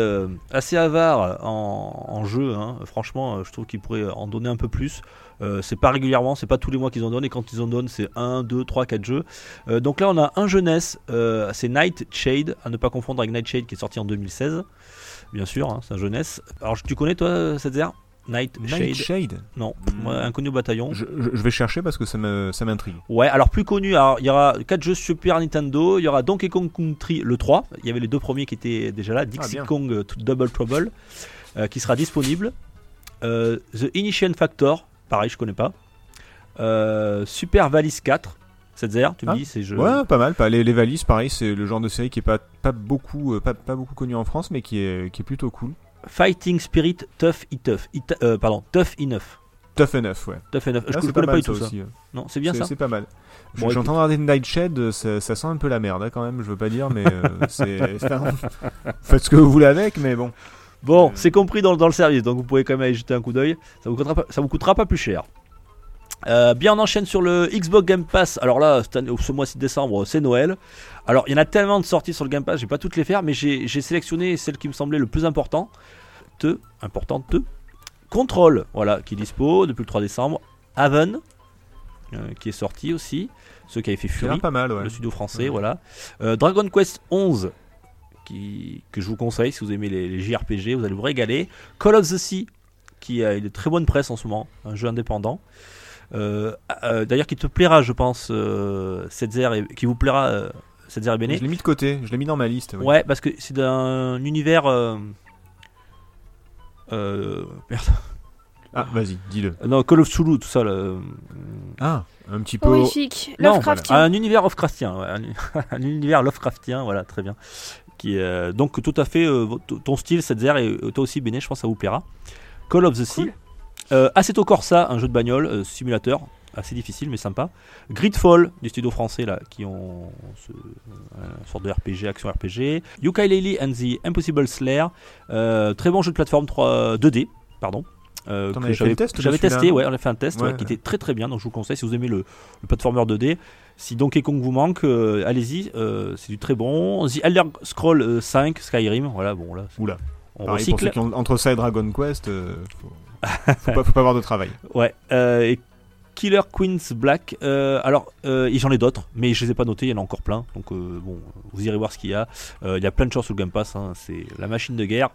assez avares en, en jeu. hein. Franchement, je trouve qu'ils pourraient en donner un peu plus. C'est pas régulièrement, c'est pas tous les mois qu'ils en donnent, et quand ils en donnent, c'est 1, 2, 3, 4 jeux. Donc là, on a un jeunesse, c'est Nightshade, à ne pas confondre avec Nightshade qui est sorti en 2016. Bien sûr, hein, c'est un jeunesse. Alors, tu connais toi, Setzer Nightshade Nightshade Non, moi, inconnu au bataillon. je, je- je vais chercher parce que ça me- ça m'intrigue. Ouais, alors plus connu, alors il y aura 4 jeux Super Nintendo, il y aura Donkey Kong Country le 3, il y avait les deux premiers qui étaient déjà là, Dixie bien. Kong euh, Double Trouble, euh, qui sera disponible. Euh, The Initiation Factor, pareil, je connais pas. Euh, Super Valise 4, 7 tu me Ah, dis, c'est jeu. Ouais, pas mal. Pas. Les, les valises, pareil, c'est le genre de série qui est pas, pas, beaucoup, euh, pas, pas beaucoup connu en France, mais qui est, qui est plutôt cool. Fighting Spirit Tough et Tough. It- euh, pardon, Tough Enough. Tough enough, ouais. Tough Enough. Je Ah, ne c'est connais pas du tout ça. aussi. Non, c'est bien ça C'est pas mal. Je- Bon, parler de Nightshade, ça, ça sent un peu la merde hein, quand même, je veux pas dire, mais euh, c'est. Faites ce que vous voulez avec, mais bon. Bon, Euh. c'est compris dans, dans le service, donc vous pouvez quand même aller jeter un coup d'œil. Ça vous coûtera pas, ça vous coûtera pas plus cher. Euh, bien, on enchaîne sur le Xbox Game Pass. Alors là, ce mois-ci de décembre, c'est Noël. Alors, il y en a tellement de sorties sur le Game Pass, je vais pas toutes les faire, mais j'ai sélectionné celle qui me semblait le plus important. Te, importante, te. Control, voilà, qui est dispo depuis le 3 décembre. Haven, euh, qui est sorti aussi. Ceux qui avaient fait Fury pas mal, ouais. le studio français, Ouais. voilà. Euh, Dragon Quest 11, qui, que je vous conseille si vous aimez les, les JRPG, vous allez vous régaler. Call of the Sea, qui a une très bonne presse en ce moment, un jeu indépendant. Euh, euh, D'ailleurs, qui te plaira, je pense, euh, Setzer et qui vous plaira, euh, Setzer et Bene. Je l'ai mis de côté, je l'ai mis dans ma liste. oui. Ouais, parce que c'est d'un univers. euh, euh, merde. Ah, vas-y, dis-le. Non, Call of Cthulhu, tout ça. Là, Ah, un petit peu. Horrifique, Non, Lovecraftien. Un univers Lovecraftien, ouais, un, un univers Lovecraftien, voilà, très bien. Qui est, euh, donc tout à fait euh, ton style, Setzer, et toi aussi, Béné, je pense que ça vous plaira. Call of the Sea. Euh, Assetto Corsa, un jeu de bagnole, euh, simulateur, assez difficile mais sympa. Gridfall, du studio français, là, qui ont ce, une sorte de RPG, action RPG. Yooka-Laylee and the Impossible Slayer, euh, très bon jeu de plateforme 3, 2D, pardon. Euh, j'avais- testé, ouais, on a fait un test Ouais, ouais, qui était très très bien, donc je vous conseille si vous aimez le, le platformer 2D. Si Donkey Kong vous manque, euh, allez-y, c'est du très bon. The Elder Scroll euh, 5, Skyrim, voilà, bon là, Oula. on Pareil, pour recycle. ceux qui ont, entre ça et Dragon Quest, faut, faut, pas, faut pas avoir de travail. Ouais, euh, et Killer Queens Black, euh, alors euh, j'en ai d'autres, mais je les ai pas notés, il y en a encore plein, donc euh, bon, vous irez voir ce qu'il y a. Il y a plein de choses sur le Game Pass, hein, c'est la machine de guerre.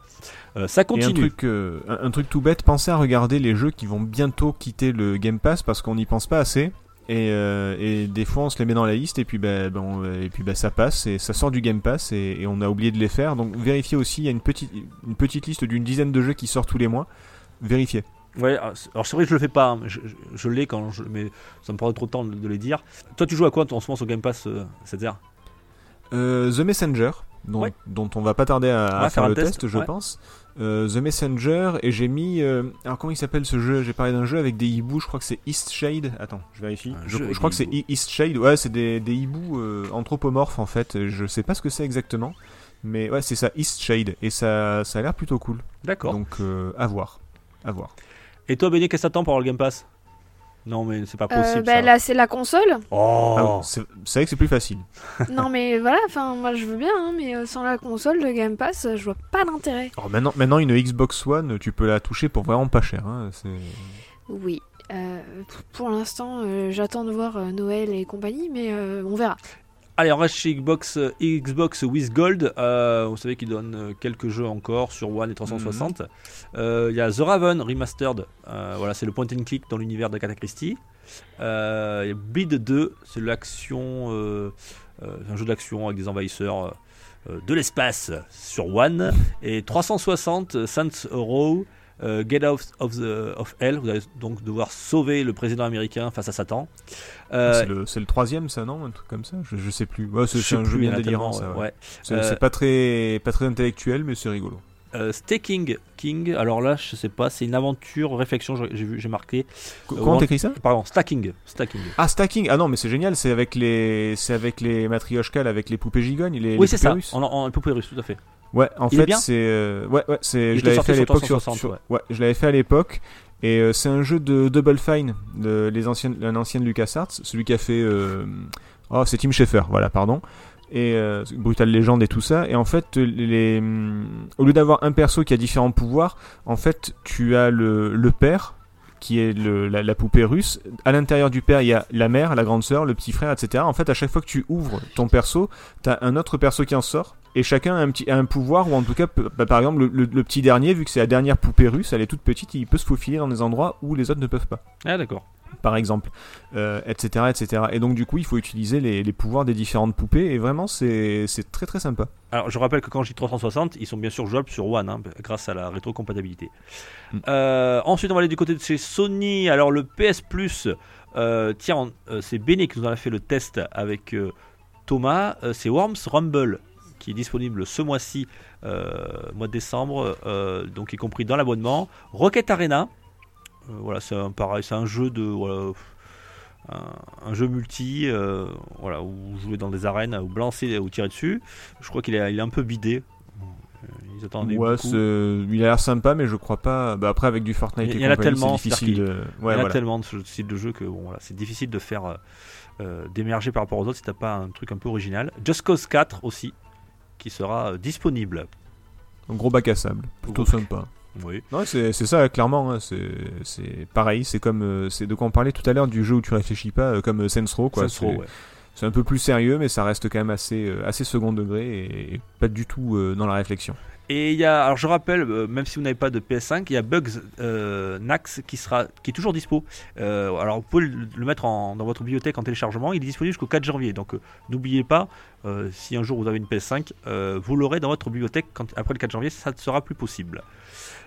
Ça Et un continue. truc, un, un truc tout bête, pensez à regarder les jeux qui vont bientôt quitter le Game Pass parce qu'on n'y pense pas assez. Et, et des fois on se les met dans la liste et puis, bah, et puis bah, ça passe et ça sort du Game Pass et, et on a oublié de les faire. Donc vérifiez aussi, il y a une petite, une petite liste d'une dizaine de jeux qui sortent tous les mois. Vérifiez. Ouais, alors c'est alors c'est vrai que je le fais pas, hein, je, je- je l'ai quand je, mais ça me prendrait trop de temps de, de les dire. Toi, tu joues à quoi en ce moment sur Game Pass, euh, c'est-à-dire Euh, The Messenger, dont, Ouais. dont on va pas tarder à, faire, le test, test, je ouais. pense. Euh, The Messenger, et j'ai mis. euh, alors, comment il s'appelle ce jeu? J'ai parlé d'un jeu avec des hiboux, je crois que c'est East Shade. Attends, je vérifie. Je, crois que c'est East Shade, ouais, c'est des, des hiboux anthropomorphes en fait. Je sais pas ce que c'est exactement, mais ouais, c'est ça, East Shade, et ça, ça a l'air plutôt cool. D'accord. Donc, à voir. À voir. Et toi, Béné, qu'est-ce que t'attends pour avoir le Game Pass? Non, mais c'est pas Euh, possible. bah, ça. là, c'est la console. Oh Ah, c'est vrai que c'est plus facile. non, mais voilà, enfin, moi je veux bien, hein, mais euh, sans la console, le Game Pass, euh, je vois pas d'intérêt. Alors maintenant, maintenant, une Xbox One, tu peux la toucher pour vraiment pas cher. hein, Oui, Euh, pour l'instant, euh, j'attends de voir euh, Noël et compagnie, mais euh, on verra. Allez, on reste chez Xbox, euh, Xbox with Gold. Euh, vous savez qu'ils donnent euh, quelques jeux encore sur One et 360. Euh, Il y a The Raven Remastered. Euh, voilà, c'est le point and click dans l'univers de. Euh, il y a Bleed 2, c'est l'action, un jeu d'action avec des envahisseurs de l'espace sur One. Et 360 euh, Saints Row. Euh, Get Out of, the, of Hell, vous allez donc devoir sauver le président américain face à Satan. Euh, C'est le, troisième, ça, non Un truc comme ça? Je, je sais plus. Ouais, c'est un jeu bien délirant, ça. ouais. C'est Euh, pas très, pas très intellectuel, mais c'est rigolo. Euh, Staking King, alors là je sais pas, c'est une aventure, réflexion, j'ai marqué. Euh, Comment t'écris ça? Pardon, Stacking, Stacking. Ah, Stacking Ah non, mais c'est génial, c'est avec les, c'est avec les matrioshkas, avec les poupées gigognes, les, oui c'est poupées ça, russes. en, en poupée russe, tout à fait. Ouais, en Il fait, c'est, euh, ouais, ouais, c'est, je l'avais fait à l'époque sur, 360, sur- ouais. ouais, je l'avais fait à l'époque. Et euh, c'est un jeu de Double Fine, de, les anciennes, un ancien de LucasArts, celui qui a fait, euh, oh, c'est Tim Schafer, voilà, pardon. Et euh, Brutal Legend et tout ça. Et en fait, les, hum, au lieu d'avoir un perso qui a différents pouvoirs, en fait, tu as le, le père qui est le- la, la poupée russe. À l'intérieur du père, il y a la mère, la grande sœur, le petit frère, etc. En fait, à chaque fois que tu ouvres ton perso, t'as un autre perso qui en sort. Et chacun a un, petit, a un pouvoir, ou en tout cas, bah, par exemple, le, le- le petit dernier, vu que c'est la dernière poupée russe, elle est toute petite, il peut se faufiler dans des endroits où les autres ne peuvent pas. Ah d'accord. Par exemple, euh, etc., etc. Et donc, du coup, il faut utiliser les, les pouvoirs des différentes poupées, et vraiment, c'est très très sympa. Alors je rappelle que quand je dis 360, ils sont bien sûr jouables sur One, hein, grâce à la rétrocompatibilité. Mm. Euh, ensuite on va aller du côté de chez Sony. Alors le PS Plus, euh, tiens, c'est Béné qui nous en a fait le test avec Thomas. C'est Worms Rumble qui est disponible ce mois-ci, euh, mois de décembre, euh, donc y compris dans l'abonnement. Rocket Arena, euh, voilà, c'est un pareil, c'est un jeu de voilà, un, un jeu multi, euh, voilà, où vous jouez dans des arènes, où balancer ou tirer dessus. Je crois qu'il est, il est un peu bidé. Ils attendaient Ouais, il a l'air sympa, mais je crois pas. Bah, après, avec du Fortnite Il y en a tellement, c'est difficile de. Il y Ouais, en a voilà. tellement de ce style de jeu que bon, voilà, c'est difficile de faire euh, d'émerger par rapport aux autres si t'as pas un truc un peu original. Just Cause 4 aussi, qui sera euh, disponible. Un gros bac à sable. Plutôt Gros- sympa. Oui. Non, c'est c'est ça, clairement. hein, c'est c'est pareil. C'est comme. euh, c'est de quoi on parlait tout à l'heure du jeu où tu réfléchis pas, euh, comme euh, Saints Row, quoi. Saints Row, C'est- ouais. C'est un peu plus sérieux, mais ça reste quand même assez, euh, assez second degré et, et pas du tout euh, dans la réflexion. Et il y a, alors je rappelle, euh, même si vous n'avez pas de PS5, il y a Bugs euh, Nax qui sera, qui est toujours dispo. Euh, alors vous pouvez le, mettre en- dans votre bibliothèque en téléchargement. Il est disponible jusqu'au 4 janvier. Donc n'oubliez pas, si un jour vous avez une PS5, euh, vous l'aurez dans votre bibliothèque après le 4 janvier. Ça ne sera plus possible.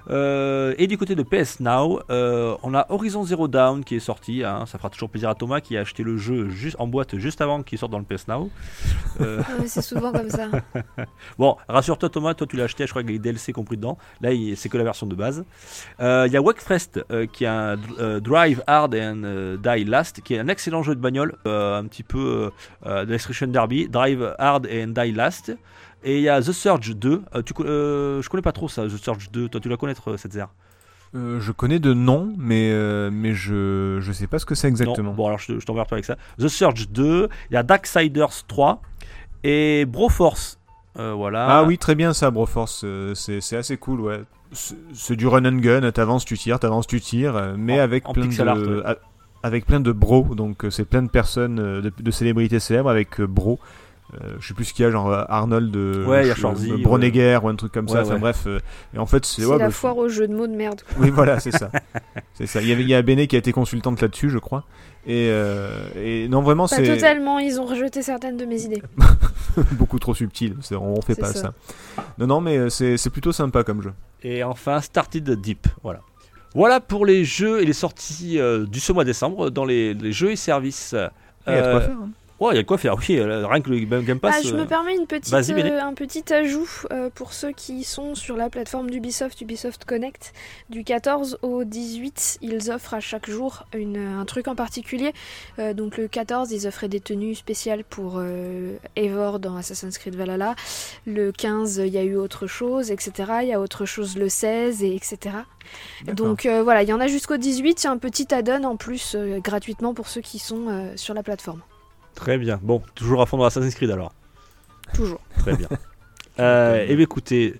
Euh, et du côté de PS Now, euh, on a Horizon Zero Dawn qui est sorti. hein. ça fera toujours plaisir à Thomas qui a acheté le jeu juste en boîte juste avant qu'il sorte dans le PS Now. Euh, Euh, c'est souvent comme ça. Bon, rassure-toi Thomas, toi tu l'as acheté, je crois qu'il y a les DLC compris dedans. Là, c'est que la version de base. Il y a Wakefest qui est un Drive Hard and Die Last, qui est un excellent jeu de bagnole, un petit peu de Destruction Derby. Drive Hard and Die Last. Et il y a The Surge 2. Euh, tu, euh, je connais pas trop ça, The Surge 2. Toi, tu la connaître cette zère Euh, je connais de nom, mais, euh, mais je, je sais pas ce que c'est exactement. Non Bon, alors je, je t'emmerde pas avec ça. The Surge 2. Il y a Darksiders 3. Et Broforce. Euh, voilà. Ah oui, très bien ça, Broforce. euh, c'est c'est assez cool, ouais. C'est du run and gun, t'avances, tu tires, t'avances, tu tires, euh, mais En- avec en plein de. art, ouais. Avec plein de bros, donc euh, c'est plein de personnes, euh, de, de célébrités célèbres avec euh, bros. Euh, je sais plus ce qu'il y a, genre euh, Arnold, euh, Ouais, il y a je- Schwarzy, euh, Bronegger ou un truc comme Ouais, ça. Enfin bref, euh, et en fait c'est la bah, foire au jeu de mots de merde. quoi. Oui, voilà, c'est ça. c'est ça. Il y avait, il y a Béné qui a été consultante là-dessus, je crois. Et, euh, et non, vraiment, Pas c'est totalement, ils ont rejeté certaines de mes idées. beaucoup trop subtil. On fait C'est pas ça. ça. Non, non, mais c'est plutôt sympa comme jeu. Et enfin, Started Deep. Voilà. Voilà pour les jeux et les sorties euh, du ce mois de décembre dans les, les jeux et services. Il y a de quoi faire. hein. Ouais, il y a de quoi faire. Oui, euh, rien que le Game Pass. Ah, je euh, me permets une petite, euh, un petit ajout euh, pour ceux qui sont sur la plateforme d'Ubisoft, Ubisoft Connect. Du 14 au 18, ils offrent à chaque jour une, un truc en particulier. Euh, donc le 14, ils offraient des tenues spéciales pour euh, Eivor dans Assassin's Creed Valhalla. Le 15, il y a eu autre chose, etc. Il y a autre chose le 16, et etc. Donc euh, voilà, il y en a jusqu'au 18. Il y a un petit add-on en plus euh, gratuitement pour ceux qui sont euh, sur la plateforme. Très bien. Bon, toujours à fond dans Assassin's Creed alors. Toujours. Très bien. euh, et bien écoutez,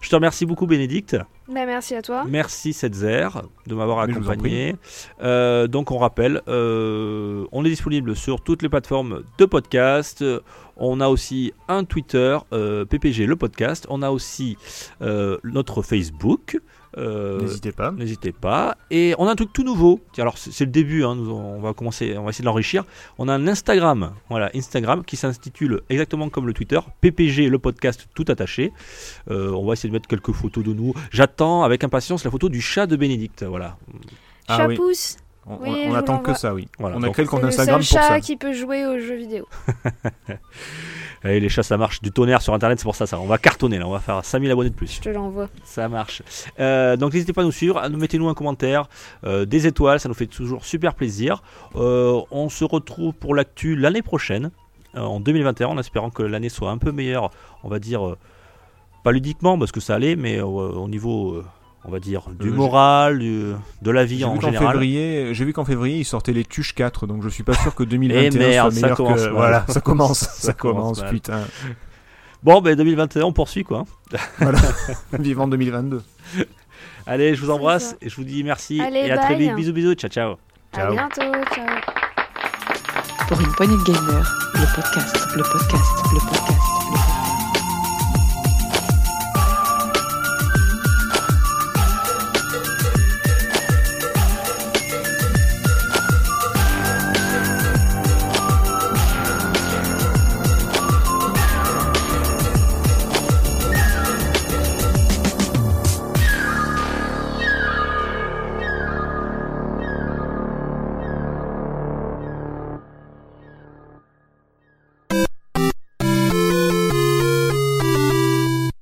je te remercie beaucoup Bénédicte. Bah, merci à toi. Merci Setzer de m'avoir accompagné. Euh, donc on rappelle, euh, on est disponible sur toutes les plateformes de podcast. On a aussi un Twitter, euh, PPG le podcast. On a aussi euh, notre Facebook. Euh, N'hésitez pas. N'hésitez pas. Et on a un truc tout nouveau. Alors c'est le début. hein, nous, on va commencer. On va essayer de l'enrichir. On a un Instagram. Voilà, Instagram qui s'intitule exactement comme le Twitter, PPG le podcast tout attaché. Euh, on va essayer de mettre quelques photos de nous. J'attends avec impatience la photo du chat de Bénédicte. Voilà. Ah oui. On, on- Oui, on attend que ça, oui. Voilà, on a créé le C'est compte le Instagram seul pour chat ça. qui peut jouer aux jeux vidéo. Et les chats, ça marche. Du tonnerre sur Internet, c'est pour ça. ça. On va cartonner là. On va faire 5000 abonnés de plus. Je te l'envoie. Ça marche. Euh, donc n'hésitez pas à nous suivre, nous mettez-nous un commentaire, euh, des étoiles, ça nous fait toujours super plaisir. Euh, on se retrouve pour l'actu l'année prochaine, en 2021, en espérant que l'année soit un peu meilleure, on va dire, pas ludiquement parce que ça allait, mais au niveau, on va dire, du Euh, moral, du- de la vie en général. février, j'ai vu qu'en février, ils sortaient les Tuches 4, donc je suis pas sûr que 2021 Eh merde, soit ça meilleur commence que... mal. Voilà, ça commence, Ça ça, commence putain. Bon, ben 2021, on poursuit quoi. Vivant 2022. Allez, je vous embrasse ça. et je vous dis merci Allez, et à très vite. Bisous, bisous, ciao, ciao. À Ciao. bientôt. Ciao. Pour une poignée de gamers, le podcast, le podcast, le podcast.